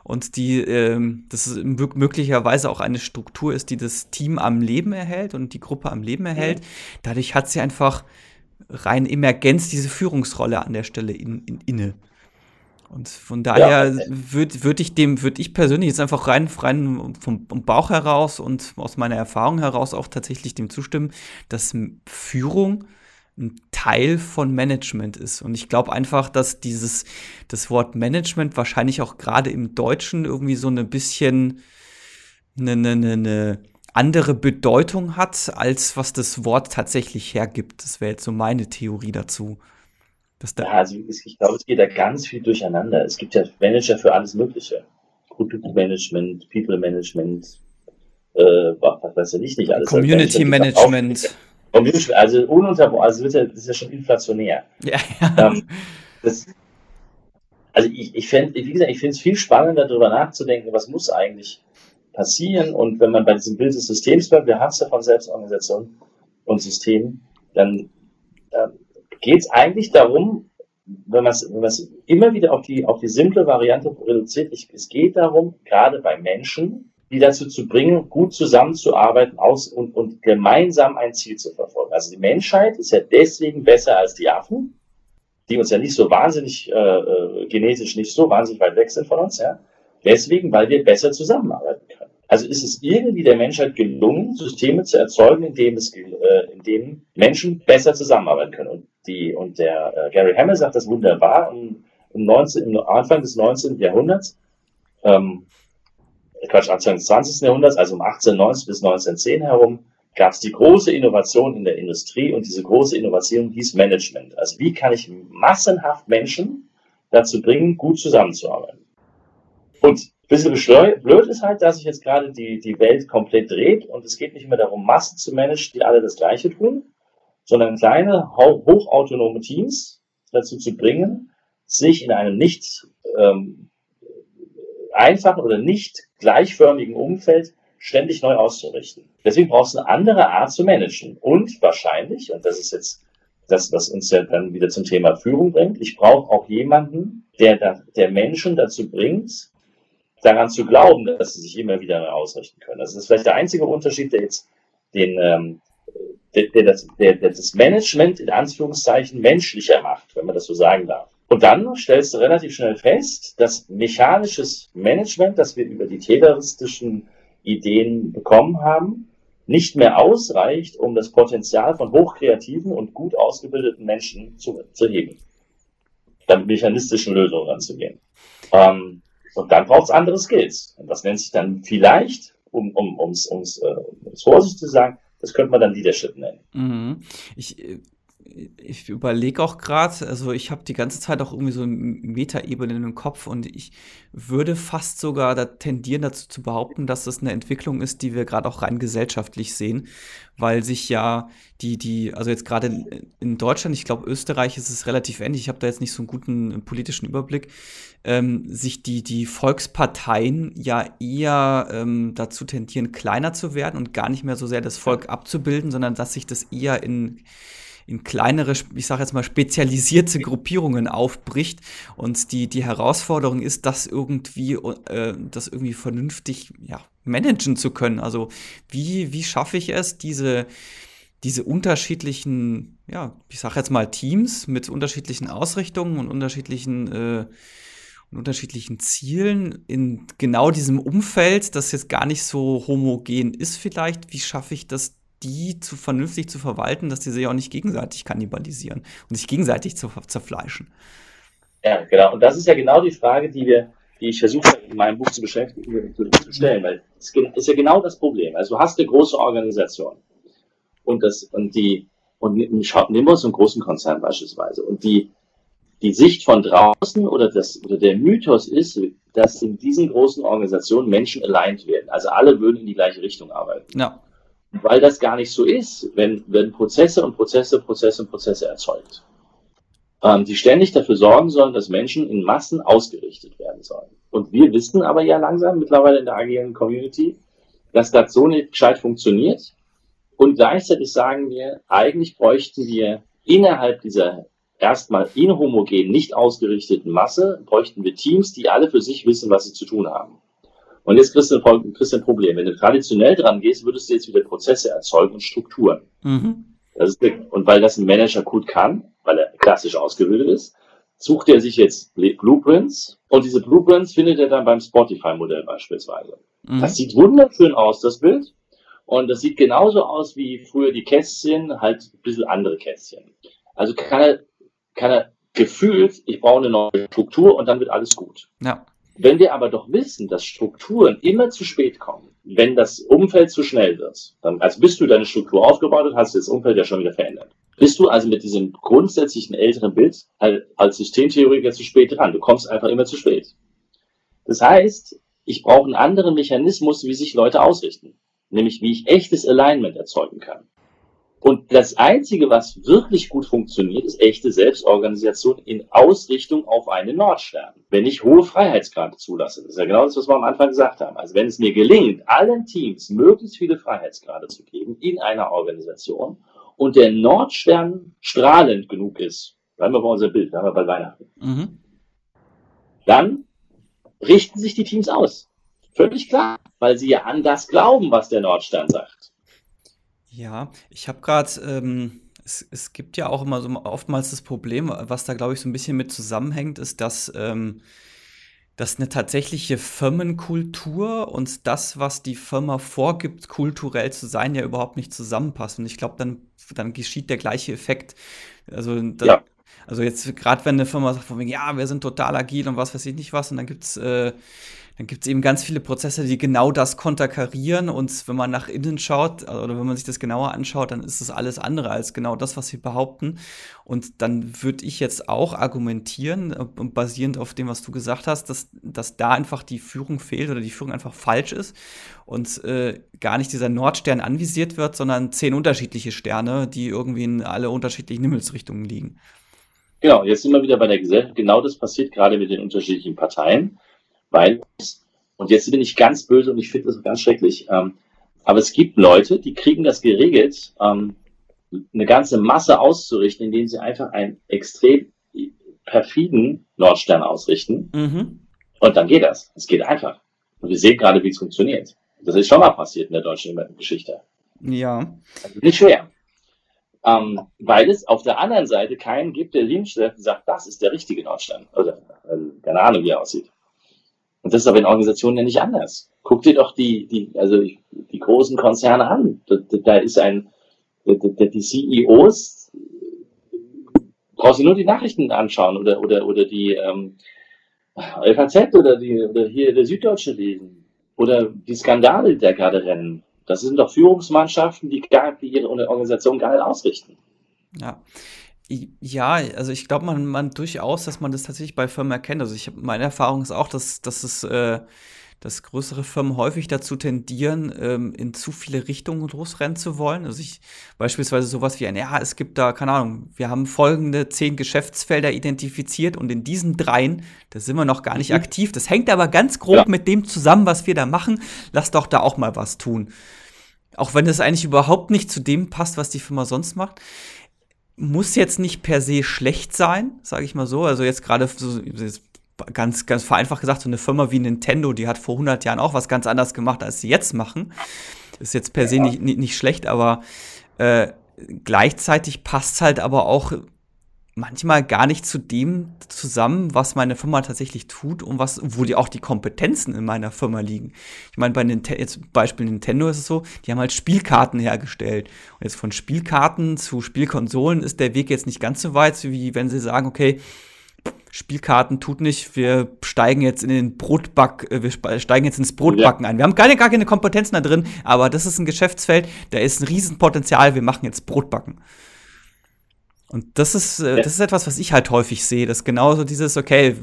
Und die, ähm, das ist möglicherweise auch eine Struktur ist, die das Team am Leben erhält und die Gruppe am Leben erhält. Mhm. Dadurch hat sie einfach rein Emergenz diese Führungsrolle an der Stelle in, in, inne. Und von daher ja. würde würd ich dem, würde ich persönlich jetzt einfach rein, rein vom, vom Bauch heraus und aus meiner Erfahrung heraus auch tatsächlich dem zustimmen, dass Führung ein Teil von Management ist. Und ich glaube einfach, dass dieses, das Wort Management wahrscheinlich auch gerade im Deutschen irgendwie so ein bisschen eine, eine, eine andere Bedeutung hat, als was das Wort tatsächlich hergibt. Das wäre jetzt so meine Theorie dazu ja, also ich glaube, es geht da ganz viel durcheinander. Es gibt ja Manager für alles Mögliche. Produktmanagement, People Management, äh, was weiß ich nicht alles. Community Management. Community, also ununterbrochen, also das ist ja schon inflationär. Ja, ja. Das, also ich, ich fände, wie gesagt, ich finde es viel spannender, darüber nachzudenken, was muss eigentlich passieren. Und wenn man bei diesem Bild des Systems bleibt, wir haben es ja von Selbstorganisation und System, dann ähm, geht es eigentlich darum, wenn man es immer wieder auf die, auf die simple Variante reduziert, ich, es geht darum, gerade bei Menschen, die dazu zu bringen, gut zusammenzuarbeiten aus und, und gemeinsam ein Ziel zu verfolgen. Also die Menschheit ist ja deswegen besser als die Affen, die uns ja nicht so wahnsinnig äh, äh genetisch nicht so wahnsinnig weit weg sind von uns, ja. Deswegen, weil wir besser zusammenarbeiten können. Also ist es irgendwie der Menschheit gelungen, Systeme zu erzeugen, in denen, es, äh, in denen Menschen besser zusammenarbeiten können. Und, die, und der äh, Gary Hammer sagt das wunderbar im, im, 19, im Anfang des 19. Jahrhunderts, ähm, Quatsch, Anfang des 20. Jahrhunderts, also um 1890 bis 1910 herum, gab es die große Innovation in der Industrie und diese große Innovation hieß Management. Also wie kann ich massenhaft Menschen dazu bringen, gut zusammenzuarbeiten? Und bisschen blöd ist halt, dass sich jetzt gerade die, die Welt komplett dreht und es geht nicht mehr darum, Massen zu managen, die alle das Gleiche tun, sondern kleine, hochautonome Teams dazu zu bringen, sich in einem nicht ähm, einfachen oder nicht gleichförmigen Umfeld ständig neu auszurichten. Deswegen brauchst du eine andere Art zu managen. Und wahrscheinlich, und das ist jetzt das, was uns ja dann wieder zum Thema Führung bringt, ich brauche auch jemanden, der, der Menschen dazu bringt, daran zu glauben, dass sie sich immer wieder ausrichten können. Das ist vielleicht der einzige Unterschied, der jetzt den, ähm, der, der, das, der, der das Management in Anführungszeichen menschlicher macht, wenn man das so sagen darf. Und dann stellst du relativ schnell fest, dass mechanisches Management, das wir über die tayloristischen Ideen bekommen haben, nicht mehr ausreicht, um das Potenzial von hochkreativen und gut ausgebildeten Menschen zu, zu heben, dann mechanistischen Lösungen ranzugehen. Ähm, und dann braucht es andere Skills. Und das nennt sich dann vielleicht, um um um's, um's, äh, um's vorsichtig zu sagen, das könnte man dann Leadership nennen. Mhm. Ich, äh, ich überlege auch gerade, also ich habe die ganze Zeit auch irgendwie so eine Metaebene im Kopf und ich würde fast sogar da tendieren dazu zu behaupten, dass das eine Entwicklung ist, die wir gerade auch rein gesellschaftlich sehen, weil sich ja die, die, also jetzt gerade in, in, Deutschland, ich glaube Österreich ist es relativ ähnlich, ich habe da jetzt nicht so einen guten politischen Überblick, ähm, sich die, die Volksparteien ja eher ähm, dazu tendieren, kleiner zu werden und gar nicht mehr so sehr das Volk abzubilden, sondern dass sich das eher in in kleinere, ich sage jetzt mal spezialisierte Gruppierungen aufbricht und die die Herausforderung ist, das irgendwie äh, das irgendwie vernünftig ja, managen zu können. Also wie wie schaffe ich es diese diese unterschiedlichen, ja, ich sage jetzt mal Teams mit unterschiedlichen Ausrichtungen und unterschiedlichen äh, und unterschiedlichen Zielen in genau diesem Umfeld, das jetzt gar nicht so homogen ist vielleicht, wie schaffe ich das die zu vernünftig zu verwalten, dass die sich auch nicht gegenseitig kannibalisieren und sich gegenseitig zu, zerfleischen. Ja, genau. Und das ist ja genau die Frage, die wir, die ich versuche in meinem Buch zu beschäftigen, zu stellen, weil es ist ja genau das Problem. Also du hast eine große Organisation und das und die und wir uns einen großen Konzern beispielsweise und die die Sicht von draußen oder das oder der Mythos ist, dass in diesen großen Organisationen Menschen aligned werden. Also alle würden in die gleiche Richtung arbeiten. Ja weil das gar nicht so ist, wenn, wenn Prozesse und Prozesse, Prozesse und Prozesse erzeugt, ähm, die ständig dafür sorgen sollen, dass Menschen in Massen ausgerichtet werden sollen. Und wir wissen aber ja langsam mittlerweile in der agilen Community, dass das so nicht gescheit funktioniert. Und gleichzeitig sagen wir, eigentlich bräuchten wir innerhalb dieser erstmal inhomogen, nicht ausgerichteten Masse, bräuchten wir Teams, die alle für sich wissen, was sie zu tun haben. Und jetzt kriegst du, ein, kriegst du ein Problem. Wenn du traditionell dran gehst, würdest du jetzt wieder Prozesse erzeugen und Strukturen. Mhm. und weil das ein Manager gut kann, weil er klassisch ausgebildet ist, sucht er sich jetzt Blueprints und diese Blueprints findet er dann beim Spotify-Modell beispielsweise. Mhm. Das sieht wunderschön aus, das Bild. Und das sieht genauso aus wie früher die Kästchen, halt ein bisschen andere Kästchen. Also kann er, kann er gefühlt, ich brauche eine neue Struktur und dann wird alles gut. Ja. Wenn wir aber doch wissen, dass Strukturen immer zu spät kommen, wenn das Umfeld zu schnell wird, dann, also bist du deine Struktur aufgebaut und hast das Umfeld ja schon wieder verändert. Bist du also mit diesem grundsätzlichen älteren Bild halt als Systemtheoretiker zu spät dran. Du kommst einfach immer zu spät. Das heißt, ich brauche einen anderen Mechanismus, wie sich Leute ausrichten. Nämlich, wie ich echtes Alignment erzeugen kann. Und das Einzige, was wirklich gut funktioniert, ist echte Selbstorganisation in Ausrichtung auf einen Nordstern. Wenn ich hohe Freiheitsgrade zulasse, das ist ja genau das, was wir am Anfang gesagt haben. Also wenn es mir gelingt, allen Teams möglichst viele Freiheitsgrade zu geben in einer Organisation und der Nordstern strahlend genug ist, bleiben wir bei unserem Bild, bleiben wir bei Weihnachten, mhm. dann richten sich die Teams aus. Völlig klar, weil sie ja an das glauben, was der Nordstern sagt. Ja, ich habe gerade, ähm, es, es gibt ja auch immer so oftmals das Problem, was da glaube ich so ein bisschen mit zusammenhängt, ist, dass ähm, dass eine tatsächliche Firmenkultur und das, was die Firma vorgibt, kulturell zu sein, ja überhaupt nicht zusammenpasst. Und ich glaube, dann, dann geschieht der gleiche Effekt. Also, da, ja. Also jetzt gerade wenn eine Firma sagt, von wegen, ja, wir sind total agil und was weiß ich nicht was, und dann gibt's äh, dann gibt es eben ganz viele Prozesse, die genau das konterkarieren. Und wenn man nach innen schaut oder wenn man sich das genauer anschaut, dann ist es alles andere als genau das, was sie behaupten. Und dann würde ich jetzt auch argumentieren, äh, basierend auf dem, was du gesagt hast, dass, dass da einfach die Führung fehlt oder die Führung einfach falsch ist und äh, gar nicht dieser Nordstern anvisiert wird, sondern zehn unterschiedliche Sterne, die irgendwie in alle unterschiedlichen Himmelsrichtungen liegen. Genau, jetzt sind wir wieder bei der Gesellschaft. Genau das passiert gerade mit den unterschiedlichen Parteien weil, und jetzt bin ich ganz böse und ich finde das ganz schrecklich, ähm, aber es gibt Leute, die kriegen das geregelt, ähm, eine ganze Masse auszurichten, indem sie einfach einen extrem perfiden Nordstern ausrichten. Mhm. Und dann geht das. Es geht einfach. Und wir sehen gerade, wie es funktioniert. Das ist schon mal passiert in der deutschen Geschichte. Ja. Also nicht schwer. Ähm, weil es auf der anderen Seite keinen gibt, der hinstellt und sagt, das ist der richtige Nordstern. Oder äh, keine Ahnung, wie er aussieht. Und das ist aber in Organisationen ja nicht anders. Guck dir doch die, die, also die großen Konzerne an. Da, da ist ein, da, die CEOs, brauchst du nur die Nachrichten anschauen oder, oder, oder die ähm, FAZ oder, die, oder hier der Süddeutsche lesen. Oder die Skandale, die da gerade rennen. Das sind doch Führungsmannschaften, die, gar, die ihre Organisation geil ausrichten. Ja. Ja, also ich glaube, man, man durchaus, dass man das tatsächlich bei Firmen erkennt. Also ich meine Erfahrung ist auch, dass, dass es äh, dass größere Firmen häufig dazu tendieren, ähm, in zu viele Richtungen losrennen zu wollen. Also ich beispielsweise sowas wie ein, ja, es gibt da, keine Ahnung, wir haben folgende zehn Geschäftsfelder identifiziert und in diesen dreien, da sind wir noch gar nicht mhm. aktiv. Das hängt aber ganz grob ja. mit dem zusammen, was wir da machen. Lass doch da auch mal was tun. Auch wenn es eigentlich überhaupt nicht zu dem passt, was die Firma sonst macht muss jetzt nicht per se schlecht sein, sage ich mal so. Also jetzt gerade so, ganz, ganz vereinfacht gesagt, so eine Firma wie Nintendo, die hat vor 100 Jahren auch was ganz anderes gemacht, als sie jetzt machen. Ist jetzt per ja. se nicht, nicht, nicht schlecht, aber äh, gleichzeitig passt halt aber auch manchmal gar nicht zu dem zusammen, was meine Firma tatsächlich tut und was, wo die auch die Kompetenzen in meiner Firma liegen. Ich meine, bei Nintendo, jetzt Beispiel Nintendo ist es so, die haben halt Spielkarten hergestellt. Und jetzt von Spielkarten zu Spielkonsolen ist der Weg jetzt nicht ganz so weit, wie wenn sie sagen, okay, Spielkarten tut nicht, wir steigen jetzt in den Brotback, äh, wir steigen jetzt ins Brotbacken ja. ein. Wir haben keine, gar keine Kompetenzen da drin, aber das ist ein Geschäftsfeld, da ist ein Riesenpotenzial, wir machen jetzt Brotbacken. Und das ist, äh, das ist etwas, was ich halt häufig sehe, dass genauso dieses, okay,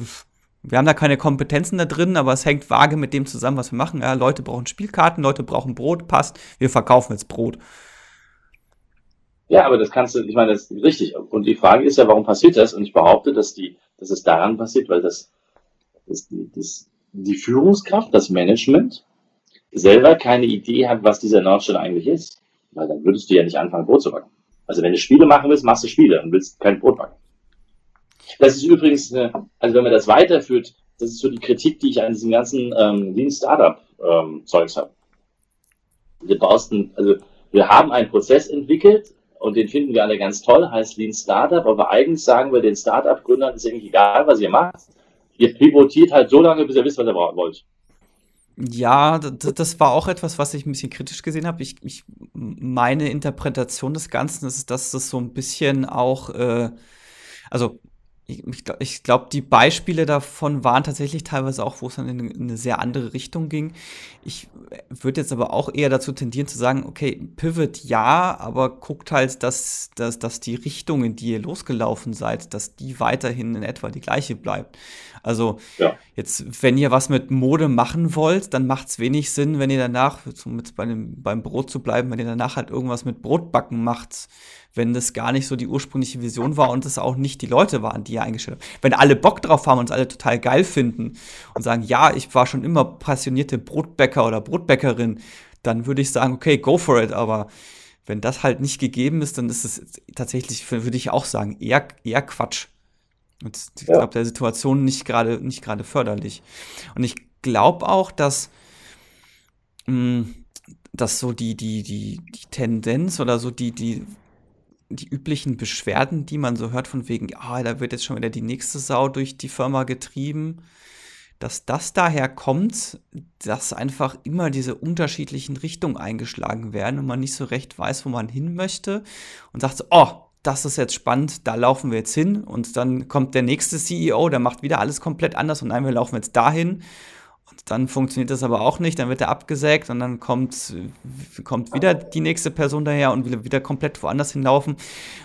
wir haben da keine Kompetenzen da drin, aber es hängt vage mit dem zusammen, was wir machen. Ja, Leute brauchen Spielkarten, Leute brauchen Brot, passt, wir verkaufen jetzt Brot. Ja, aber das kannst du, ich meine, das ist richtig. Und die Frage ist ja, warum passiert das? Und ich behaupte, dass, die, dass es daran passiert, weil das, das, das die Führungskraft, das Management selber keine Idee hat, was dieser Nordstern eigentlich ist. Weil dann würdest du ja nicht anfangen, Brot zu backen. Also wenn du Spiele machen willst, machst du Spiele und willst kein Brot backen. Das ist übrigens, eine, also wenn man das weiterführt, das ist so die Kritik, die ich an diesem ganzen ähm, Lean Startup ähm, Zeugs habe. Wir baust ein, also wir haben einen Prozess entwickelt und den finden wir alle ganz toll, heißt Lean Startup, aber eigentlich sagen wir den Startup-Gründern, ist eigentlich egal, was ihr macht. Ihr pivotiert halt so lange, bis ihr wisst, was ihr wollt. Ja, das war auch etwas, was ich ein bisschen kritisch gesehen habe. Ich, ich, meine Interpretation des Ganzen ist, dass das so ein bisschen auch, äh, also ich, ich glaube, die Beispiele davon waren tatsächlich teilweise auch, wo es dann in eine, in eine sehr andere Richtung ging. Ich würde jetzt aber auch eher dazu tendieren zu sagen, okay, Pivot ja, aber guckt halt, dass, dass, dass die Richtung, in die ihr losgelaufen seid, dass die weiterhin in etwa die gleiche bleibt. Also ja. jetzt, wenn ihr was mit Mode machen wollt, dann macht es wenig Sinn, wenn ihr danach, um mit bei dem, beim Brot zu bleiben, wenn ihr danach halt irgendwas mit Brotbacken macht wenn das gar nicht so die ursprüngliche Vision war und es auch nicht die Leute waren, die ihr eingestellt habt. Wenn alle Bock drauf haben und es alle total geil finden und sagen, ja, ich war schon immer passionierte Brotbäcker oder Brotbäckerin, dann würde ich sagen, okay, go for it, aber wenn das halt nicht gegeben ist, dann ist es tatsächlich, würde ich auch sagen, eher, eher Quatsch. Und ich ja. glaube, der Situation nicht gerade nicht gerade förderlich. Und ich glaube auch, dass mh, mm, dass so die, die, die, die Tendenz oder so die, die die üblichen Beschwerden, die man so hört, von wegen, ah, da wird jetzt schon wieder die nächste Sau durch die Firma getrieben, dass das daher kommt, dass einfach immer diese unterschiedlichen Richtungen eingeschlagen werden und man nicht so recht weiß, wo man hin möchte und sagt so, oh, das ist jetzt spannend, da laufen wir jetzt hin und dann kommt der nächste CEO, der macht wieder alles komplett anders und nein, wir laufen jetzt dahin dann funktioniert das aber auch nicht, dann wird er abgesägt und dann kommt, kommt wieder die nächste Person daher und will wieder komplett woanders hinlaufen.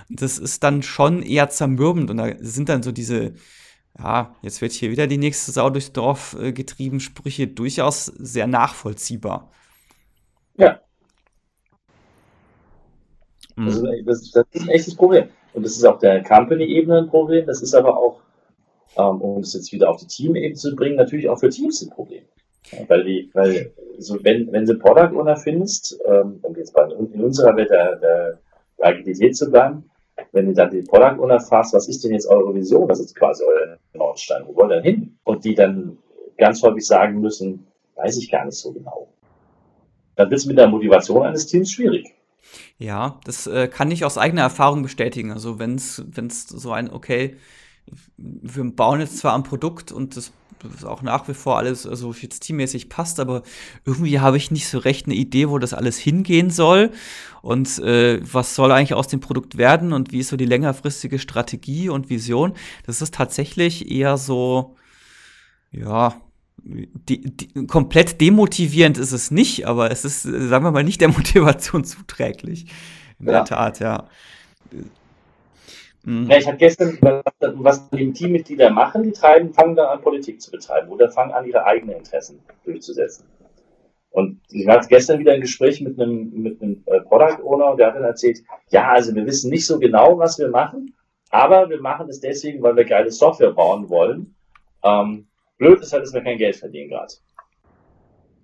Das ist dann schon eher zermürbend und da sind dann so diese, ja, jetzt wird hier wieder die nächste Sau durchs Dorf äh, getrieben, Sprüche durchaus sehr nachvollziehbar. Ja. Mhm. Das, ist, das, das ist ein echtes Problem. Und das ist auf der Company-Ebene ein Problem, das ist aber auch, ähm, um es jetzt wieder auf die Team-Ebene zu bringen, natürlich auch für Teams ein Problem. Weil die, weil, so wenn, wenn du Product Owner findest, ähm, um jetzt bei, in unserer Welt der, der Agilität zu bleiben, wenn ihr dann die Product Owner fragst, was ist denn jetzt eure Vision, was ist quasi euer Nordstein, wo wollt ihr denn hin? Und die dann ganz häufig sagen müssen, weiß ich gar nicht so genau. Dann wird es mit der Motivation eines Teams schwierig. Ja, das äh, kann ich aus eigener Erfahrung bestätigen. Also wenn es so ein, okay, wir bauen jetzt zwar ein Produkt und das ist auch nach wie vor alles, also jetzt teammäßig passt, aber irgendwie habe ich nicht so recht eine Idee, wo das alles hingehen soll und äh, was soll eigentlich aus dem Produkt werden und wie ist so die längerfristige Strategie und Vision. Das ist tatsächlich eher so, ja, die, die, komplett demotivierend ist es nicht, aber es ist, sagen wir mal, nicht der Motivation zuträglich. In ja. der Tat, ja. Mhm. Ja, ich hatte gestern, was die Teammitglieder machen, die treiben, fangen dann an, Politik zu betreiben oder fangen an, ihre eigenen Interessen durchzusetzen. Und ich hatte gestern wieder ein Gespräch mit einem, mit einem äh, Product Owner und der hat dann erzählt, ja, also wir wissen nicht so genau, was wir machen, aber wir machen es deswegen, weil wir geile Software bauen wollen. Ähm, blöd ist halt, dass wir kein Geld verdienen gerade.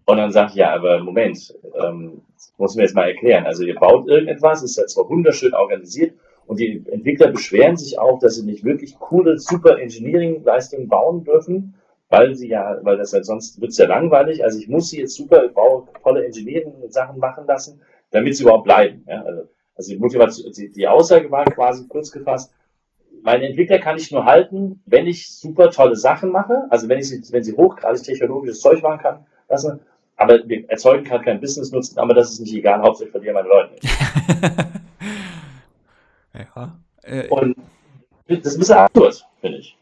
Und dann sagt ja, aber Moment, ähm, muss mir jetzt mal erklären. Also ihr baut irgendetwas, ist ja zwar wunderschön organisiert und die Entwickler beschweren sich auch, dass sie nicht wirklich coole, super Engineering-Leistungen bauen dürfen, weil sie ja, weil das halt sonst wird es ja langweilig. Also ich muss sie jetzt super tolle Engineering-Sachen machen lassen, damit sie überhaupt bleiben. Ja? Also, also die Motivation, die, die Aussage war quasi kurz gefasst, meine Entwickler kann ich nur halten, wenn ich super tolle Sachen mache, also wenn ich sie, wenn sie hochgradig technologisches Zeug machen kann, lassen, aber wir erzeugen kann kein Business nutzen, aber das ist nicht egal, hauptsächlich verlieren meine Leute nicht. ja. Äh, Und das ist ein bisschen absurd, finde ich.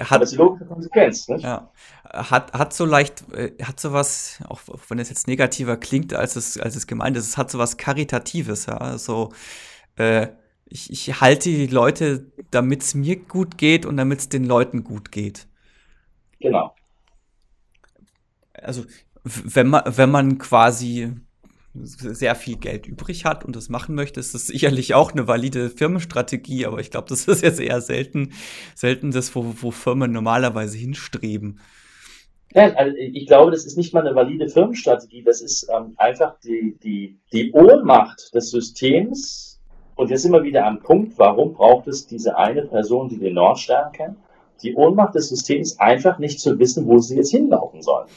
Hat, das ist die logische Konsequenz. Ne? Ja. Hat, hat so leicht, äh, hat so was, auch wenn es jetzt negativer klingt, als es, als es gemeint ist, es hat so was Karitatives, ja. So, äh, ich, ich halte die Leute, damit es mir gut geht und damit es den Leuten gut geht. Genau. Also, wenn man, wenn man quasi sehr viel Geld übrig hat und das machen möchte, ist das sicherlich auch eine valide Firmenstrategie, aber ich glaube, das ist jetzt eher selten, selten das, wo, wo Firmen normalerweise hinstreben. Ja, also ich glaube, das ist nicht mal eine valide Firmenstrategie, das ist ähm, einfach die, die, die Ohnmacht des Systems, und jetzt wir wieder am Punkt, warum braucht es diese eine Person, die den Nordstern kennt? Die Ohnmacht des Systems einfach nicht zu wissen, wo sie jetzt hinlaufen sollen.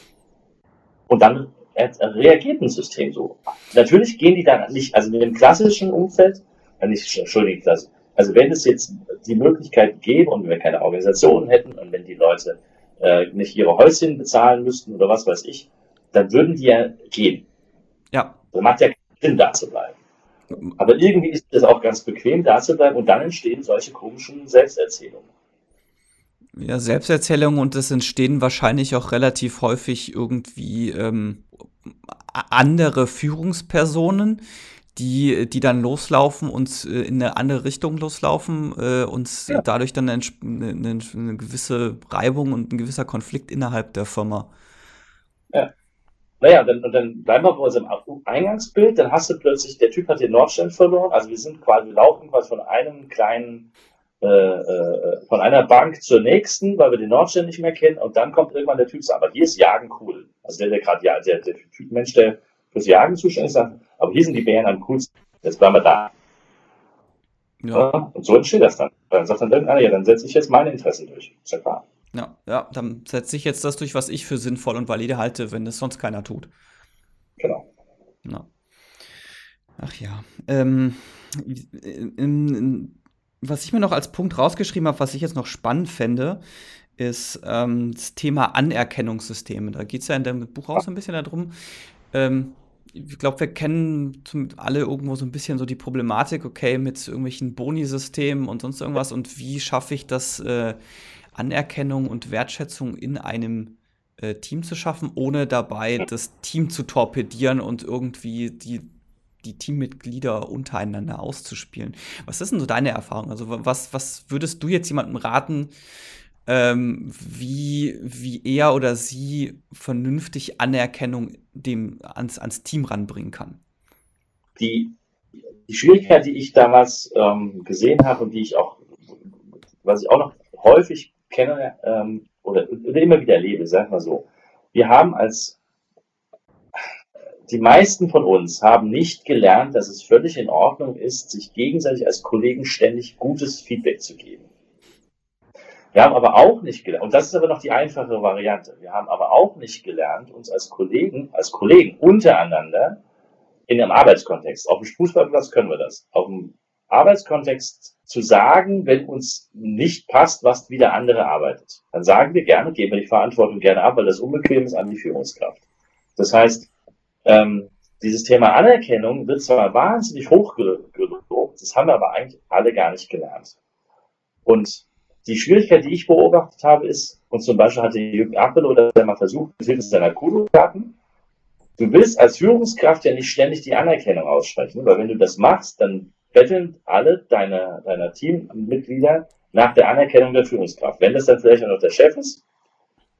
Und dann reagiert ein System so. Natürlich gehen die dann nicht, also in dem klassischen Umfeld, äh, nicht, entschuldigen, also wenn es jetzt die Möglichkeit gäbe und wir keine Organisation hätten und wenn die Leute äh, nicht ihre Häuschen bezahlen müssten oder was weiß ich, dann würden die ja gehen. Ja. Das macht ja keinen Sinn, da zu bleiben. Aber irgendwie ist es auch ganz bequem, da zu bleiben und dann entstehen solche komischen Selbsterzählungen. Ja, Selbsterzählungen und es entstehen wahrscheinlich auch relativ häufig irgendwie ähm, andere Führungspersonen, die, die dann loslaufen und äh, in eine andere Richtung loslaufen äh, und ja. dadurch dann eine, eine, eine, gewisse Reibung und ein gewisser Konflikt innerhalb der Firma. Ja. Naja, dann, dann bleiben wir bei unserem Eingangsbild, dann hast du plötzlich, der Typ hat den Nordstern verloren, also wir sind quasi, wir laufen quasi von einem kleinen, äh, äh, von einer Bank zur nächsten, weil wir den Nordstern nicht mehr kennen und dann kommt irgendwann der Typ, sagt, aber hier ist Jagen cool. Also der, der gerade, ja, der, der Typ Mensch, der fürs Jagen zuständig ist, sagt, aber hier sind die Bären am coolsten, jetzt bleiben wir da. Ja. Und so entsteht das dann. Dann sagt dann irgendeiner, ja, dann setze ich jetzt meine Interessen durch. Ist ja klar. Ja, ja, dann setze ich jetzt das durch, was ich für sinnvoll und valide halte, wenn das sonst keiner tut. Genau. Ja. Ach ja. Ähm, in, in, was ich mir noch als Punkt rausgeschrieben habe, was ich jetzt noch spannend fände, ist ähm, das Thema Anerkennungssysteme. Da geht es ja in deinem Buch auch so ein bisschen darum. Ähm, ich glaube, wir kennen alle irgendwo so ein bisschen so die Problematik, okay, mit irgendwelchen Boni-Systemen und sonst irgendwas und wie schaffe ich das, äh, Anerkennung und Wertschätzung in einem äh, Team zu schaffen, ohne dabei das Team zu torpedieren und irgendwie die, die Teammitglieder untereinander auszuspielen. Was ist denn so deine Erfahrung? Also was, was würdest du jetzt jemandem raten, ähm, wie, wie er oder sie vernünftig Anerkennung dem, ans, ans Team ranbringen kann? Die, die Schwierigkeit, die ich damals ähm, gesehen habe und die ich auch, was ich auch noch häufig kenne ähm, oder, oder immer wieder erlebe, sag mal so, wir haben als die meisten von uns haben nicht gelernt, dass es völlig in Ordnung ist, sich gegenseitig als Kollegen ständig gutes Feedback zu geben. Wir haben aber auch nicht gelernt, und das ist aber noch die einfache Variante, wir haben aber auch nicht gelernt, uns als Kollegen, als Kollegen untereinander in einem Arbeitskontext, auf dem Fußballplatz können wir das, auf dem Arbeitskontext zu sagen, wenn uns nicht passt, was wie der andere arbeitet. Dann sagen wir gerne, geben wir die Verantwortung gerne ab, weil das unbequem ist an die Führungskraft. Das heißt, ähm, dieses Thema Anerkennung wird zwar wahnsinnig hochgelobt, das haben wir aber eigentlich alle gar nicht gelernt. Und die Schwierigkeit, die ich beobachtet habe, ist, und zum Beispiel hatte Jürgen Appel oder der mal versucht, mit Hilfe seiner Kudo-Karten, du willst als Führungskraft ja nicht ständig die Anerkennung aussprechen, weil wenn du das machst, dann betteln alle deiner, deiner Teammitglieder nach der Anerkennung der Führungskraft. Wenn das dann vielleicht auch noch der Chef ist,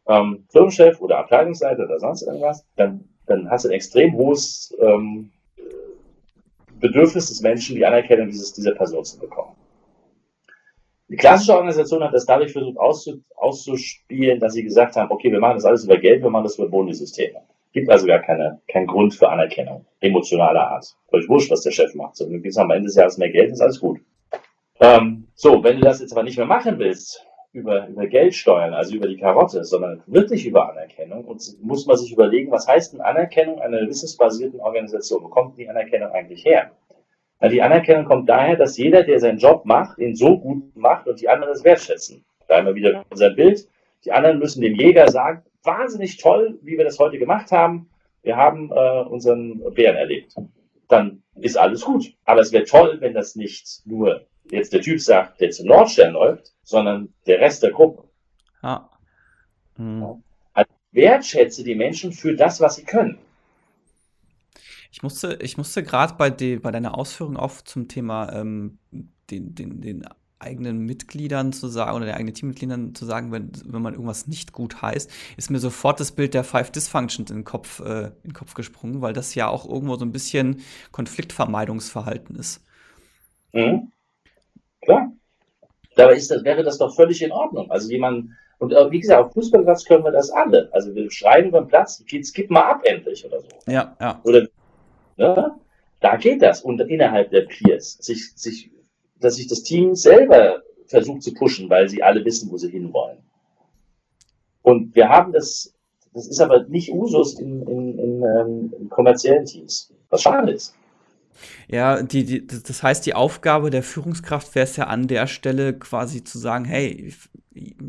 ähm, Firmenchef oder Abteilungsleiter oder sonst irgendwas, dann, dann hast du ein extrem hohes ähm, Bedürfnis des Menschen, die Anerkennung dieses, dieser Person zu bekommen. Die klassische Organisation hat das dadurch versucht auszuspielen, dass sie gesagt haben, okay, wir machen das alles über Geld, wir machen das über Bonussysteme. Gibt also gar keine, keinen Grund für Anerkennung, emotionaler Art. Euch wurscht, was der Chef macht. So, du gibst am Ende des Jahres mehr Geld, ist alles gut. Ähm, so, wenn du das jetzt aber nicht mehr machen willst, über, über Geld steuern, also über die Karotte, sondern wirklich über Anerkennung, und muss man sich überlegen, was heißt denn Anerkennung einer wissensbasierten Organisation? Wo kommt die Anerkennung eigentlich her? Na, die Anerkennung kommt daher, dass jeder, der seinen Job macht, ihn so gut macht und die anderen es wertschätzen. Da haben wir wieder unser Bild. Die anderen müssen dem Jäger sagen, wahnsinnig toll, wie wir das heute gemacht haben. Wir haben äh, unseren Bären erlebt. Dann ist alles gut. Aber es wäre toll, wenn das nicht nur jetzt der Typ sagt, der zum Nordstern läuft, sondern der Rest der Gruppe. Ah. Hm. Also wertschätze die Menschen für das, was sie können. Ich musste, ich musste gerade bei, bei deiner Ausführung auch zum Thema ähm, den, den, den eigenen Mitgliedern zu sagen oder den eigenen Teammitgliedern zu sagen, wenn, wenn man irgendwas nicht gut heißt, ist mir sofort das Bild der Five Dysfunctions in den Kopf, äh, in den Kopf gesprungen, weil das ja auch irgendwo so ein bisschen Konfliktvermeidungsverhalten ist. Mhm. Klar. Dabei ist das, wäre das doch völlig in Ordnung. Also jemand, und äh, wie gesagt, auf Fußballplatz können wir das alle. Also wir schreien über den Platz, gib mal ab endlich oder so. Ja, ja. Oder Ne? Da geht das. Und innerhalb der Peers, sich, sich, dass sich das Team selber versucht zu pushen, weil sie alle wissen, wo sie hinwollen. Und wir haben das, das ist aber nicht Usus in, in, in, ähm, in kommerziellen Teams, was schade ist. Ja, die, die, das heißt, die Aufgabe der Führungskraft wäre es ja an der Stelle quasi zu sagen, hey,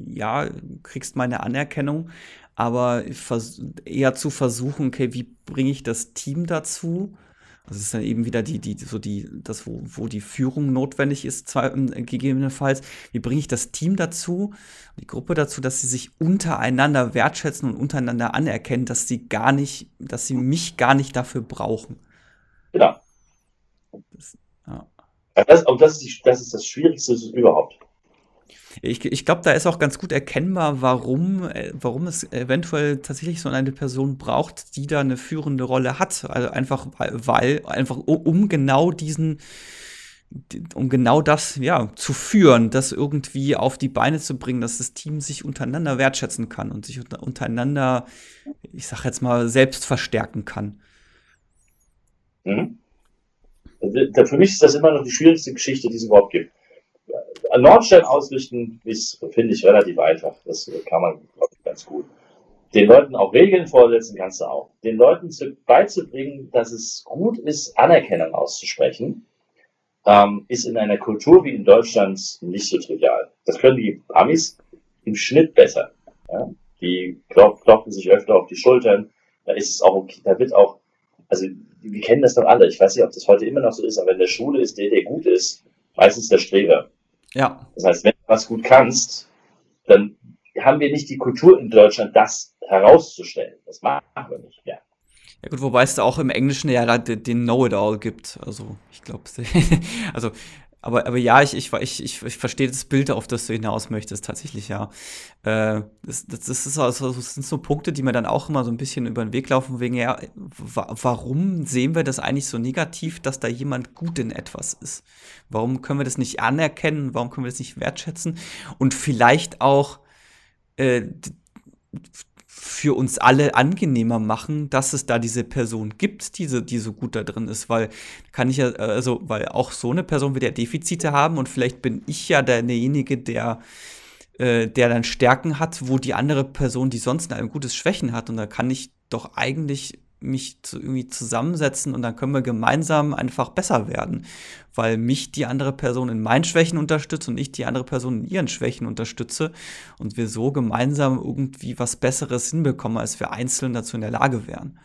ja, kriegst meine Anerkennung, aber eher zu versuchen, okay, wie bringe ich das Team dazu? Das ist dann eben wieder die, die, so die, das, wo, wo die Führung notwendig ist, zwar, gegebenenfalls. Wie bringe ich das Team dazu, die Gruppe dazu, dass sie sich untereinander wertschätzen und untereinander anerkennen, dass sie gar nicht, dass sie mich gar nicht dafür brauchen. Genau. Das, ja. das, und das ist, das ist das Schwierigste überhaupt. Ich, ich glaube, da ist auch ganz gut erkennbar, warum, äh, warum es eventuell tatsächlich so eine Person braucht, die da eine führende Rolle hat. Also einfach, weil, einfach um genau diesen, um genau das ja zu führen, das irgendwie auf die Beine zu bringen, dass das Team sich untereinander wertschätzen kann und sich untereinander, ich sag jetzt mal, selbst verstärken kann. Mhm. Für mich ist das immer noch die schwierigste Geschichte, die es überhaupt gibt. Nordstern ausrichten ist, finde ich, relativ einfach. Das kann man, glaube ich, ganz gut. Den Leuten auch Regeln vorsetzen kannst du auch. Den Leuten zu, beizubringen, dass es gut ist, Anerkennung auszusprechen, ähm, ist in einer Kultur wie in Deutschland nicht so trivial. Das können die Amis im Schnitt besser. Ja? Die klopfen sich öfter auf die Schultern, da ist es auch okay, da wird auch, also wir kennen das doch alle, ich weiß nicht, ob das heute immer noch so ist, aber in der Schule ist der, der gut ist, meistens der Streber. Ja. Das heißt, wenn du was gut kannst, dann haben wir nicht die Kultur in Deutschland, das herauszustellen. Das machen wir nicht, ja. Ja gut, wobei es da auch im Englischen ja den Know-it-all gibt. Also ich glaube, also aber, aber ja, ich, ich, ich, ich, verstehe das Bild, auf das du hinaus möchtest, tatsächlich, ja. Äh, das, das, das, ist also, das sind so Punkte, die mir dann auch immer so ein bisschen über den Weg laufen, wegen, ja, warum sehen wir das eigentlich so negativ, dass da jemand gut in etwas ist? Warum können wir das nicht anerkennen? Warum können wir das nicht wertschätzen? Und vielleicht auch äh, für uns alle angenehmer machen, dass es da diese Person gibt, die so, die so gut da drin ist, weil kann ich ja, also, weil auch so eine Person wird ja Defizite haben und vielleicht bin ich ja derjenige, der, äh, der dann Stärken hat, wo die andere Person, die sonst ein gutes Schwächen hat und da kann ich doch eigentlich mich zu, irgendwie zusammensetzen und dann können wir gemeinsam einfach besser werden, weil mich die andere Person in meinen Schwächen unterstützt und ich die andere Person in ihren Schwächen unterstütze und wir so gemeinsam irgendwie was Besseres hinbekommen, als wir einzeln dazu in der Lage wären.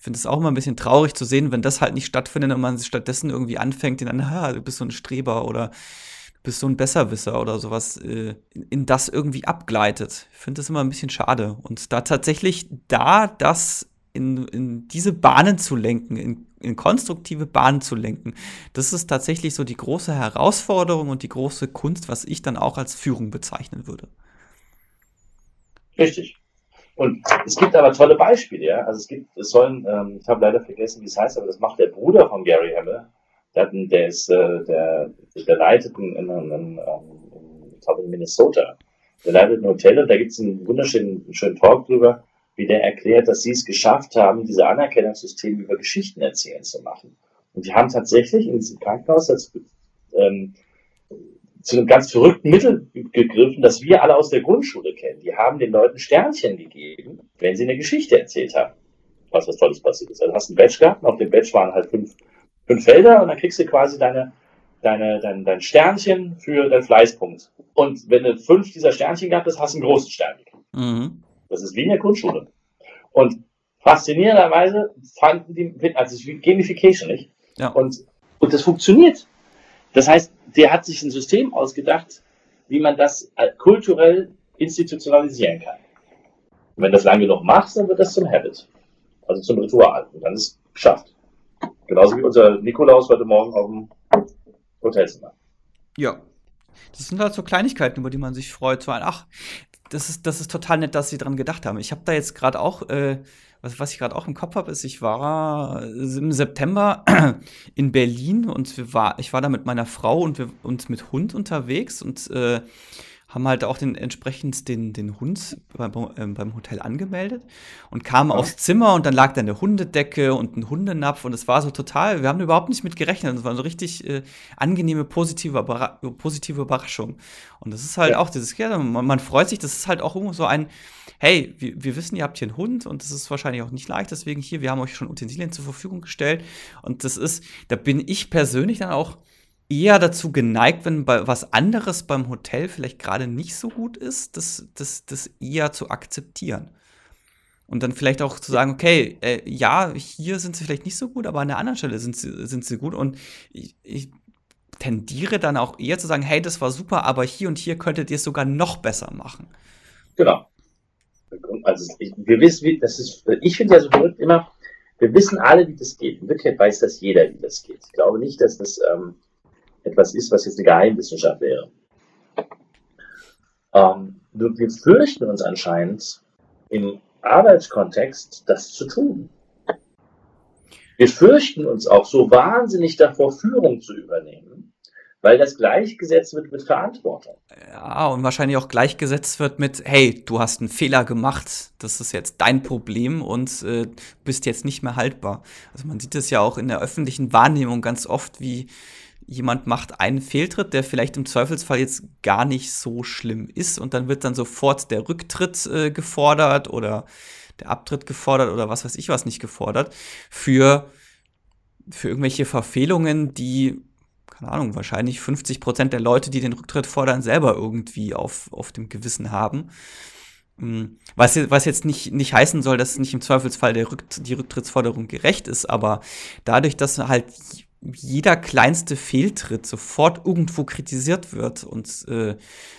Ich finde es auch immer ein bisschen traurig zu sehen, wenn das halt nicht stattfindet und man stattdessen irgendwie anfängt, in einen, ha, du bist so ein Streber oder du bist so ein Besserwisser oder sowas, äh, in das irgendwie abgleitet. Ich finde das immer ein bisschen schade. Und da tatsächlich da das in, in diese Bahnen zu lenken, in, in konstruktive Bahnen zu lenken. Das ist tatsächlich so die große Herausforderung und die große Kunst, was ich dann auch als Führung bezeichnen würde. Richtig. Und es gibt aber tolle Beispiele, ja. Also es gibt, es sollen, ähm, ich habe leider vergessen, wie es heißt, aber das macht der Bruder von Gary Hamel. Der, der ist, äh, der, der leitet in, in, in, in, in Minnesota. Der leitet ein Hotel und da gibt es einen wunderschönen schönen Talk drüber, wie der erklärt, dass sie es geschafft haben, diese Anerkennungssysteme über Geschichten erzählen zu machen. Und die haben tatsächlich in diesem Krankenhaus das, ähm, zu einem ganz verrückten Mittel gegriffen, das wir alle aus der Grundschule kennen. Die haben den Leuten Sternchen gegeben, wenn sie eine Geschichte erzählt haben. Was was Tolles passiert ist. Also hast ein Badge gehabt auf dem Badge waren halt fünf, fünf Felder und dann kriegst du quasi deine, deine, dein, dein Sternchen für deinen Fleißpunkt. Und wenn du fünf dieser Sternchen gehabt hast, hast du einen großen Stern. Mhm. Das ist wie in der Grundschule. Und faszinierenderweise fanden die, also es ist wie Gamification, nicht? Ja. Und, und das funktioniert. Das heißt, der hat sich ein System ausgedacht, wie man das äh, kulturell institutionalisieren kann. Und wenn das lange genug machst, dann wird das zum Habit. Also zum Ritual. Und dann ist es geschafft. Genauso wie unser Nikolaus heute Morgen auf dem Hotelzimmer. Ja. Das sind halt so Kleinigkeiten, über die man sich freut. So ein, ach, das ist, das ist total nett, dass sie dran gedacht haben. Ich habe da jetzt gerade auch, äh, was, was ich gerade auch im Kopf habe, ist, ich war im September in Berlin und wir war, ich war da mit meiner Frau und wir uns mit Hund unterwegs und äh, haben halt auch den entsprechend den, den Hund beim, äh, beim Hotel angemeldet und kamen ja. aufs Zimmer und dann lag da eine Hundedecke und ein Hundenapf und es war so total, wir haben überhaupt nicht mit gerechnet. Es war so richtig äh, angenehme, positive, positive Überraschung. Und das ist halt ja. auch dieses, ja, man, man, freut sich, das ist halt auch irgendwo so ein, hey, wir, wir wissen, ihr habt hier einen Hund und das ist wahrscheinlich auch nicht leicht, deswegen hier, wir haben euch schon Utensilien zur Verfügung gestellt. Und das ist, da bin ich persönlich dann auch eher dazu geneigt, wenn bei was anderes beim Hotel vielleicht gerade nicht so gut ist, das, das, das eher zu akzeptieren. Und dann vielleicht auch zu sagen, okay, äh, ja, hier sind sie vielleicht nicht so gut, aber an der anderen Stelle sind sie, sind sie gut. Und ich, ich tendiere dann auch eher zu sagen, hey, das war super, aber hier und hier könntet ihr es sogar noch besser machen. Genau. Also ich, wir wissen, wie das ist. Ich finde ja so verrückt immer, wir wissen alle, wie das geht. In Wirklichkeit weiß das jeder, wie das geht. Ich glaube nicht, dass das ähm, etwas ist, was jetzt eine Geheimwissenschaft wäre. Ähm, wir fürchten uns anscheinend im Arbeitskontext, das zu tun. Wir fürchten uns auch so wahnsinnig davor, Führung zu übernehmen, weil das gleichgesetzt wird mit Verantwortung. Ja, und wahrscheinlich auch gleichgesetzt wird mit, hey, du hast einen Fehler gemacht, das ist jetzt dein Problem und äh, bist jetzt nicht mehr haltbar. Also man sieht es ja auch in der öffentlichen Wahrnehmung ganz oft, wie jemand macht einen Fehltritt, der vielleicht im Zweifelsfall jetzt gar nicht so schlimm ist und dann wird dann sofort der Rücktritt äh, gefordert oder der Abtritt gefordert oder was weiß ich was nicht gefordert für, für irgendwelche Verfehlungen, die keine Ahnung, wahrscheinlich 50 Prozent der Leute, die den Rücktritt fordern, selber irgendwie auf, auf dem Gewissen haben. Hm, was, was jetzt nicht, nicht heißen soll, dass nicht im Zweifelsfall der Rück, die Rücktrittsforderung gerecht ist, aber dadurch, dass halt jeder kleinste Fehltritt sofort irgendwo kritisiert wird und äh,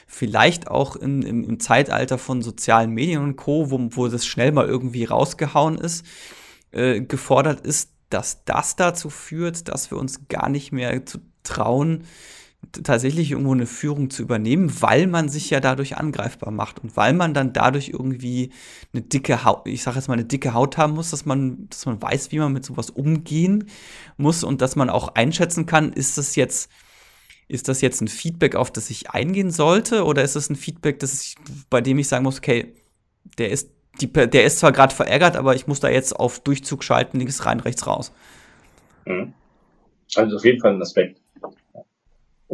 vielleicht auch in, im, im, Zeitalter von sozialen Medien und Co., wo, wo das schnell mal irgendwie rausgehauen ist, äh, gefordert ist, dass das dazu führt, dass wir uns gar nicht mehr zu trauen, tatsächlich irgendwo eine Führung zu übernehmen, weil man sich ja dadurch angreifbar macht und weil man dann dadurch irgendwie eine dicke Haut, ich sage jetzt mal eine dicke Haut haben muss, dass man, dass man weiß, wie man mit sowas umgehen muss und dass man auch einschätzen kann, ist das jetzt, ist das jetzt ein Feedback, auf das ich eingehen sollte, oder ist das ein Feedback, das ich, bei dem ich sagen muss, okay, der ist, die, der ist zwar gerade verärgert, aber ich muss da jetzt auf Durchzug schalten, links rein, rechts raus. Mhm. Also auf jeden Fall ein Aspekt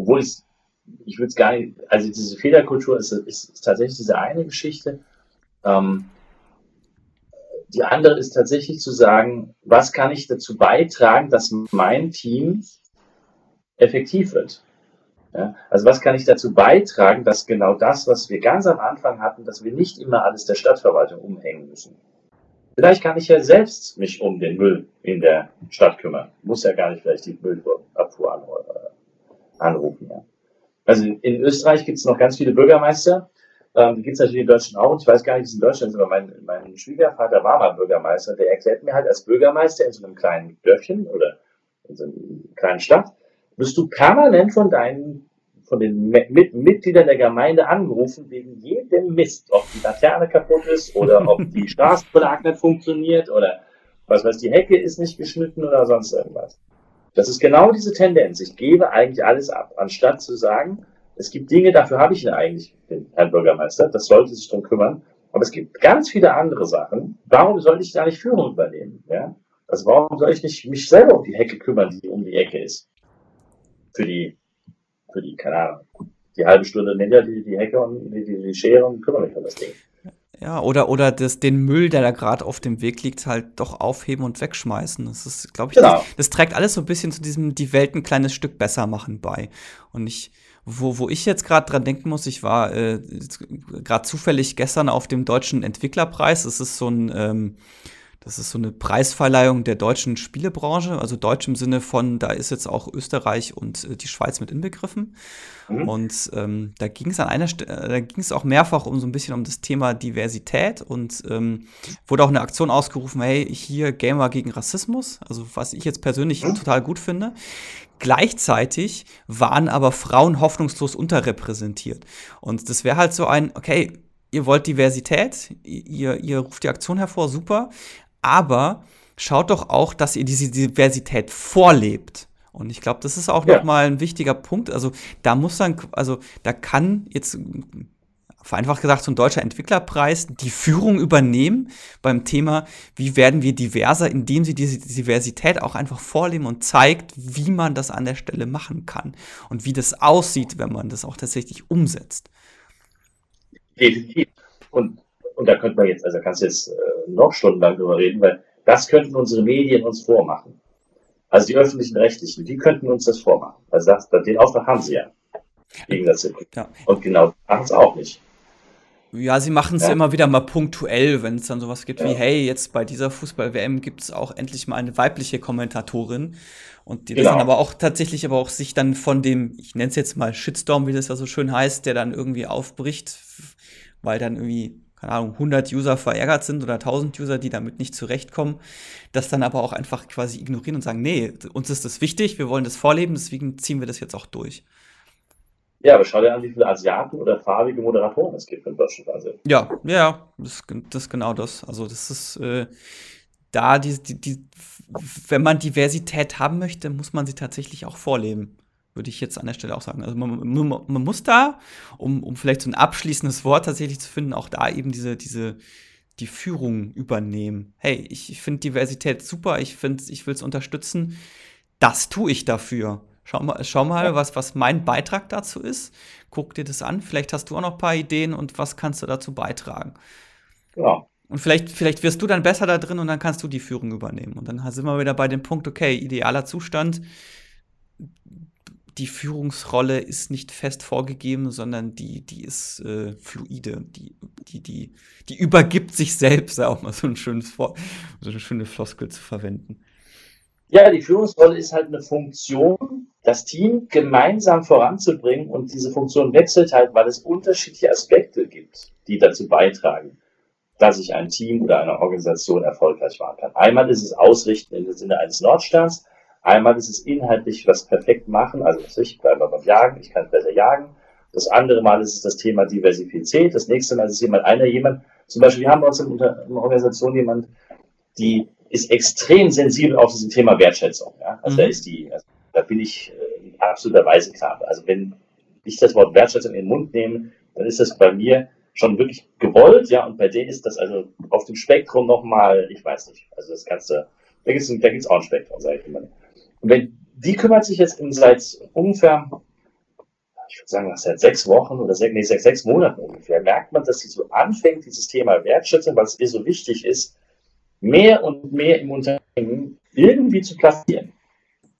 obwohl ich, ich würde es gar nicht, also diese Fehlerkultur ist, ist, ist tatsächlich diese eine Geschichte. Ähm, die andere ist tatsächlich zu sagen, was kann ich dazu beitragen, dass mein Team effektiv wird? Ja, also was kann ich dazu beitragen, dass genau das, was wir ganz am Anfang hatten, dass wir nicht immer alles der Stadtverwaltung umhängen müssen. Vielleicht kann ich ja selbst mich um den Müll in der Stadt kümmern. Muss ja gar nicht vielleicht die Müllabfuhr anrufen. Ja. Also in Österreich gibt es noch ganz viele Bürgermeister. Ähm, die gibt es natürlich in Deutschland auch. Und ich weiß gar nicht, wie es in Deutschland ist, aber mein, mein Schwiegervater war mal Bürgermeister. Der erklärt mir halt als Bürgermeister in so einem kleinen Dörfchen oder in so einer kleinen Stadt, wirst du permanent von deinen von den mit Mitgliedern der Gemeinde angerufen wegen jedem Mist, ob die Laterne kaputt ist oder ob die Straßenbelag nicht funktioniert oder was weiß die Hecke ist nicht geschnitten oder sonst irgendwas. Das ist genau diese Tendenz. Ich gebe eigentlich alles ab, anstatt zu sagen, es gibt Dinge, dafür habe ich ihn eigentlich, den Herrn Bürgermeister, das sollte sich darum kümmern. Aber es gibt ganz viele andere Sachen. Warum sollte ich da nicht Führung übernehmen? Ja? Also warum soll ich nicht mich selber um die Hecke kümmern, die um die Ecke ist? Für die, für die, keine Ahnung, die halbe Stunde näher die, die Hecke und die, die, die Schere und kümmere mich um das Ding. Ja, oder, oder das, den Müll, der da gerade auf dem Weg liegt, halt doch aufheben und wegschmeißen. Das ist, glaube ich, genau. das, das, trägt alles so ein bisschen zu diesem die Welt ein kleines Stück besser machen bei. Und ich, wo, wo ich jetzt gerade dran denken muss, ich war äh, gerade zufällig gestern auf dem deutschen Entwicklerpreis. Das ist so ein ähm, das ist so eine Preisverleihung der deutschen Spielebranche, also deutsch im Sinne von, da ist jetzt auch Österreich und äh, die Schweiz mit inbegriffen. Mhm. Und ähm, da ging es an einer Stelle, äh, da ging es auch mehrfach um so ein bisschen um das Thema Diversität und ähm, wurde auch eine Aktion ausgerufen, hey, hier Gamer gegen Rassismus, also was ich jetzt persönlich mhm. total gut finde. Gleichzeitig waren aber Frauen hoffnungslos unterrepräsentiert. Und das wäre halt so ein, okay, ihr wollt Diversität, ihr, ihr ruft die Aktion hervor, super, aber schaut doch auch, dass ihr diese Diversität vorlebt. Und ich glaube, das ist auch ja. nochmal ein wichtiger Punkt. Also da muss dann, also da kann jetzt vereinfacht gesagt so ein deutscher Entwicklerpreis die Führung übernehmen beim Thema, wie werden wir diverser, indem sie diese Diversität auch einfach vorleben und zeigt, wie man das an der Stelle machen kann und wie das aussieht, wenn man das auch tatsächlich umsetzt. Definitiv. Und und da könnte man jetzt, also kannst du jetzt äh, noch stundenlang drüber reden, weil das könnten unsere Medien uns vormachen. Also die öffentlichen Rechtlichen, die könnten uns das vormachen. Also das, den Auftrag haben sie ja. Gegen das ja. Und genau machen es auch nicht. Ja, sie machen es ja. immer wieder mal punktuell, wenn es dann sowas gibt ja. wie, hey, jetzt bei dieser Fußball-WM gibt es auch endlich mal eine weibliche Kommentatorin. Und die genau. dann aber auch tatsächlich aber auch sich dann von dem, ich nenne es jetzt mal Shitstorm, wie das ja so schön heißt, der dann irgendwie aufbricht, weil dann irgendwie keine Ahnung, 100 User verärgert sind oder 1000 User, die damit nicht zurechtkommen, das dann aber auch einfach quasi ignorieren und sagen, nee, uns ist das wichtig, wir wollen das vorleben, deswegen ziehen wir das jetzt auch durch. Ja, aber schau dir an, wie viele Asiaten oder farbige Moderatoren es gibt in Deutschland. Also. Ja, ja, das, das ist genau das. Also das ist äh, da, die, die, die, wenn man Diversität haben möchte, muss man sie tatsächlich auch vorleben würde ich jetzt an der Stelle auch sagen. Also man, man, man, muss da, um, um vielleicht so ein abschließendes Wort tatsächlich zu finden, auch da eben diese, diese, die Führung übernehmen. Hey, ich, ich finde Diversität super, ich ich will es unterstützen. Das tue ich dafür. Schau mal, schau mal was, was mein Beitrag dazu ist. Guck dir das an. Vielleicht hast du auch noch ein paar Ideen und was kannst du dazu beitragen. Ja. Und vielleicht, vielleicht wirst du dann besser da drin und dann kannst du die Führung übernehmen. Und dann sind wir wieder bei dem Punkt, okay, idealer Zustand die Führungsrolle ist nicht fest vorgegeben, sondern die, die ist äh, fluide. Die, die, die, die übergibt sich selbst, auch mal so ein schönes so eine schöne Floskel zu verwenden. Ja, die Führungsrolle ist halt eine Funktion, das Team gemeinsam voranzubringen und diese Funktion wechselt halt, weil es unterschiedliche Aspekte gibt, die dazu beitragen, dass ich ein Team oder eine Organisation erfolgreich machen kann. Einmal ist es Ausrichten im Sinne eines Nordsterns, einmal ist es inhaltlich was perfekt machen, also ich bleibe beim Jagen, ich kann besser jagen. Das andere Mal ist es das Thema Diversität, das nächste Mal ist es jemand, einer jemand, zum Beispiel, wir haben bei uns in der Organisation jemand, die ist extrem sensibel auf dieses Thema Wertschätzung. Ja? Also mhm. da ist die, also da bin ich äh, absoluterweise klar. Also wenn ich das Wort Wertschätzung in den Mund nehme, dann ist das bei mir schon wirklich gewollt, ja, und bei denen ist das also auf dem Spektrum nochmal, ich weiß nicht, also das Ganze, da gibt es da gibt's auch ein Spektrum, sage ich immer. Und wenn, die kümmert sich jetzt in, seit ungefähr, ich würde sagen, seit sechs Wochen oder sechs, nee, sechs, sechs Monaten ungefähr, merkt man, dass sie so anfängt, dieses Thema Wertschätzung, weil es ihr so wichtig ist, mehr und mehr im Unternehmen irgendwie zu platzieren.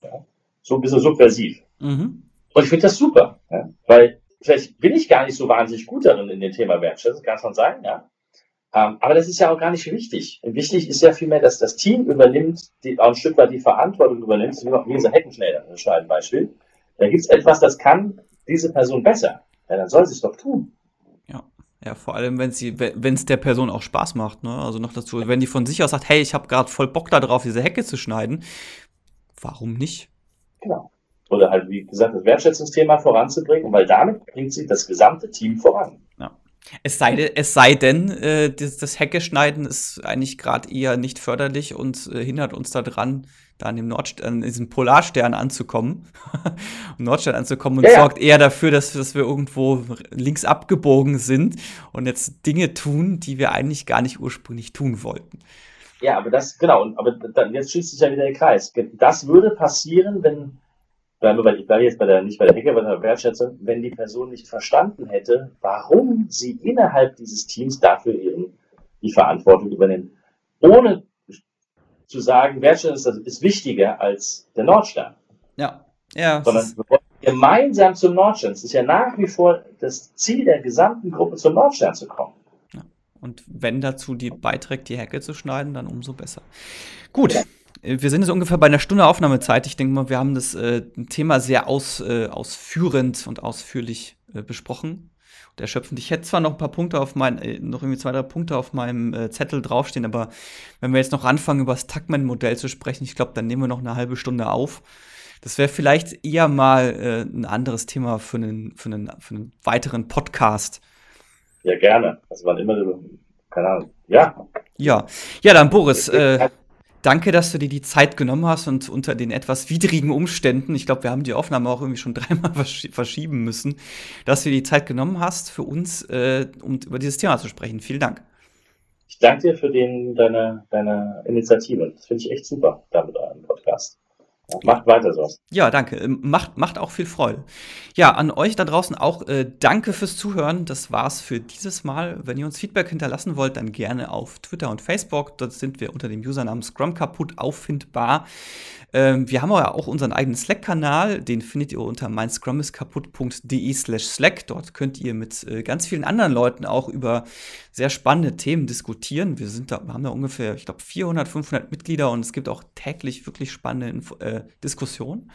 Ja? So ein bisschen subversiv. Mhm. Und ich finde das super, ja? weil vielleicht bin ich gar nicht so wahnsinnig gut darin in dem Thema Wertschätzung, kann schon sein, ja. Ähm, aber das ist ja auch gar nicht wichtig. Wichtig ist ja vielmehr, dass das Team übernimmt, die, auch ein Stück weit die Verantwortung übernimmt, wie dieser Heckenschneider, ein Beispiel. Da gibt es etwas, das kann diese Person besser. Ja, dann soll sie es doch tun. Ja. Ja, vor allem, wenn sie, es der Person auch Spaß macht, ne? Also noch dazu, wenn die von sich aus sagt, hey, ich habe gerade voll Bock darauf, diese Hecke zu schneiden, warum nicht? Genau. Oder halt, wie gesagt, das Wertschätzungsthema voranzubringen, weil damit bringt sich das gesamte Team voran. Ja. Es sei, es sei denn, äh, das, das Hecke schneiden ist eigentlich gerade eher nicht förderlich und äh, hindert uns daran, da an dem Nordstern, diesem Polarstern anzukommen, um Nordstern anzukommen und ja, sorgt eher dafür, dass, dass wir irgendwo links abgebogen sind und jetzt Dinge tun, die wir eigentlich gar nicht ursprünglich tun wollten. Ja, aber das, genau, aber dann, jetzt schließt sich ja wieder der Kreis. Das würde passieren, wenn, bleiben wir bei, ich bleibe jetzt bei der, nicht bei der Ecke, bei der Wertschätzung, wenn die Person nicht verstanden hätte, warum sie innerhalb dieses Teams dafür ihren, die Verantwortung übernimmt. Ohne zu sagen, Wertschätzung ist wichtiger als der Nordstern. Ja, ja. Sondern wir wollen gemeinsam zum Nordstern. Es ist ja nach wie vor das Ziel der gesamten Gruppe zum Nordstern zu kommen. Ja. Und wenn dazu die beiträgt, die Hecke zu schneiden, dann umso besser. Gut. Ja. Wir sind jetzt ungefähr bei einer Stunde Aufnahmezeit. Ich denke mal, wir haben das äh, Thema sehr aus, äh, ausführend und ausführlich äh, besprochen und erschöpfend. Ich hätte zwar noch ein paar Punkte auf mein, äh, noch irgendwie zwei, drei Punkte auf meinem äh, Zettel draufstehen, aber wenn wir jetzt noch anfangen, über das Tuckman-Modell zu sprechen, ich glaube, dann nehmen wir noch eine halbe Stunde auf. Das wäre vielleicht eher mal äh, ein anderes Thema für einen, für, einen, für einen weiteren Podcast. Ja, gerne. Also wann immer keine Ahnung. Ja. Ja. Ja, dann Boris, äh, Danke, dass du dir die Zeit genommen hast und unter den etwas widrigen Umständen, ich glaube, wir haben die Aufnahme auch irgendwie schon dreimal verschieben müssen, dass du dir die Zeit genommen hast für uns, äh, um über dieses Thema zu sprechen. Vielen Dank. Ich danke dir für den, deine, deine Initiative. Das finde ich echt super, da mit eurem Podcast. Macht weiter so. Ja, danke. Ähm, macht, macht auch viel Freude. Ja, an euch da draußen auch äh, danke fürs Zuhören. Das war's für dieses Mal. Wenn ihr uns Feedback hinterlassen wollt, dann gerne auf Twitter und Facebook. Dort sind wir unter dem Usernamen Scrum kaputt auffindbar. Ähm, wir haben aber auch unseren eigenen Slack-Kanal, den findet ihr unter meinscrumiskaputt.de slash Slack. Dort könnt ihr mit äh, ganz vielen anderen Leuten auch über sehr spannende Themen diskutieren. Wir sind da, haben da ungefähr, ich glaube, 400, 500 Mitglieder und es gibt auch täglich wirklich spannende Info äh, Diskussionen.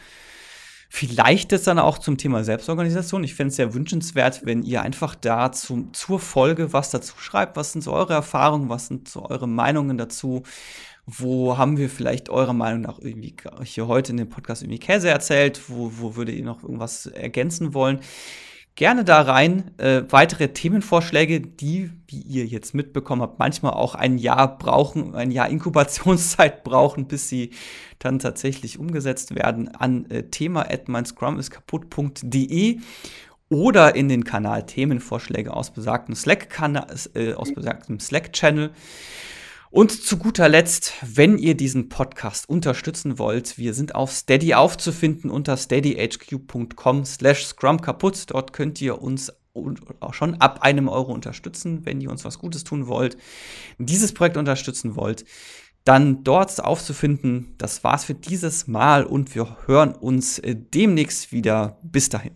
Vielleicht ist dann auch zum Thema Selbstorganisation. Ich fände es sehr wünschenswert, wenn ihr einfach da zum, zur Folge was dazu schreibt. Was sind so eure Erfahrungen? Was sind so eure Meinungen dazu? Wo haben wir vielleicht eurer Meinung nach irgendwie hier heute in dem Podcast irgendwie Käse erzählt? Wo, wo würdet ihr noch irgendwas ergänzen wollen? Gerne da rein. Äh, weitere Themenvorschläge, die, wie ihr jetzt mitbekommen habt, manchmal auch ein Jahr brauchen, ein Jahr Inkubationszeit brauchen, bis sie dann tatsächlich umgesetzt werden, an äh, thema at kaputt.de oder in den Kanal Themenvorschläge aus besagtem Slack-Kanal, äh, aus besagtem Slack-Channel. Und zu guter Letzt, wenn ihr diesen Podcast unterstützen wollt, wir sind auf Steady aufzufinden unter steadyhq.com slash scrum kaputt. Dort könnt ihr uns auch schon ab einem Euro unterstützen, wenn ihr uns was Gutes tun wollt, dieses Projekt unterstützen wollt. dann dort aufzufinden. Das war's für dieses Mal und wir hören uns äh, demnächst wieder. Bis dahin.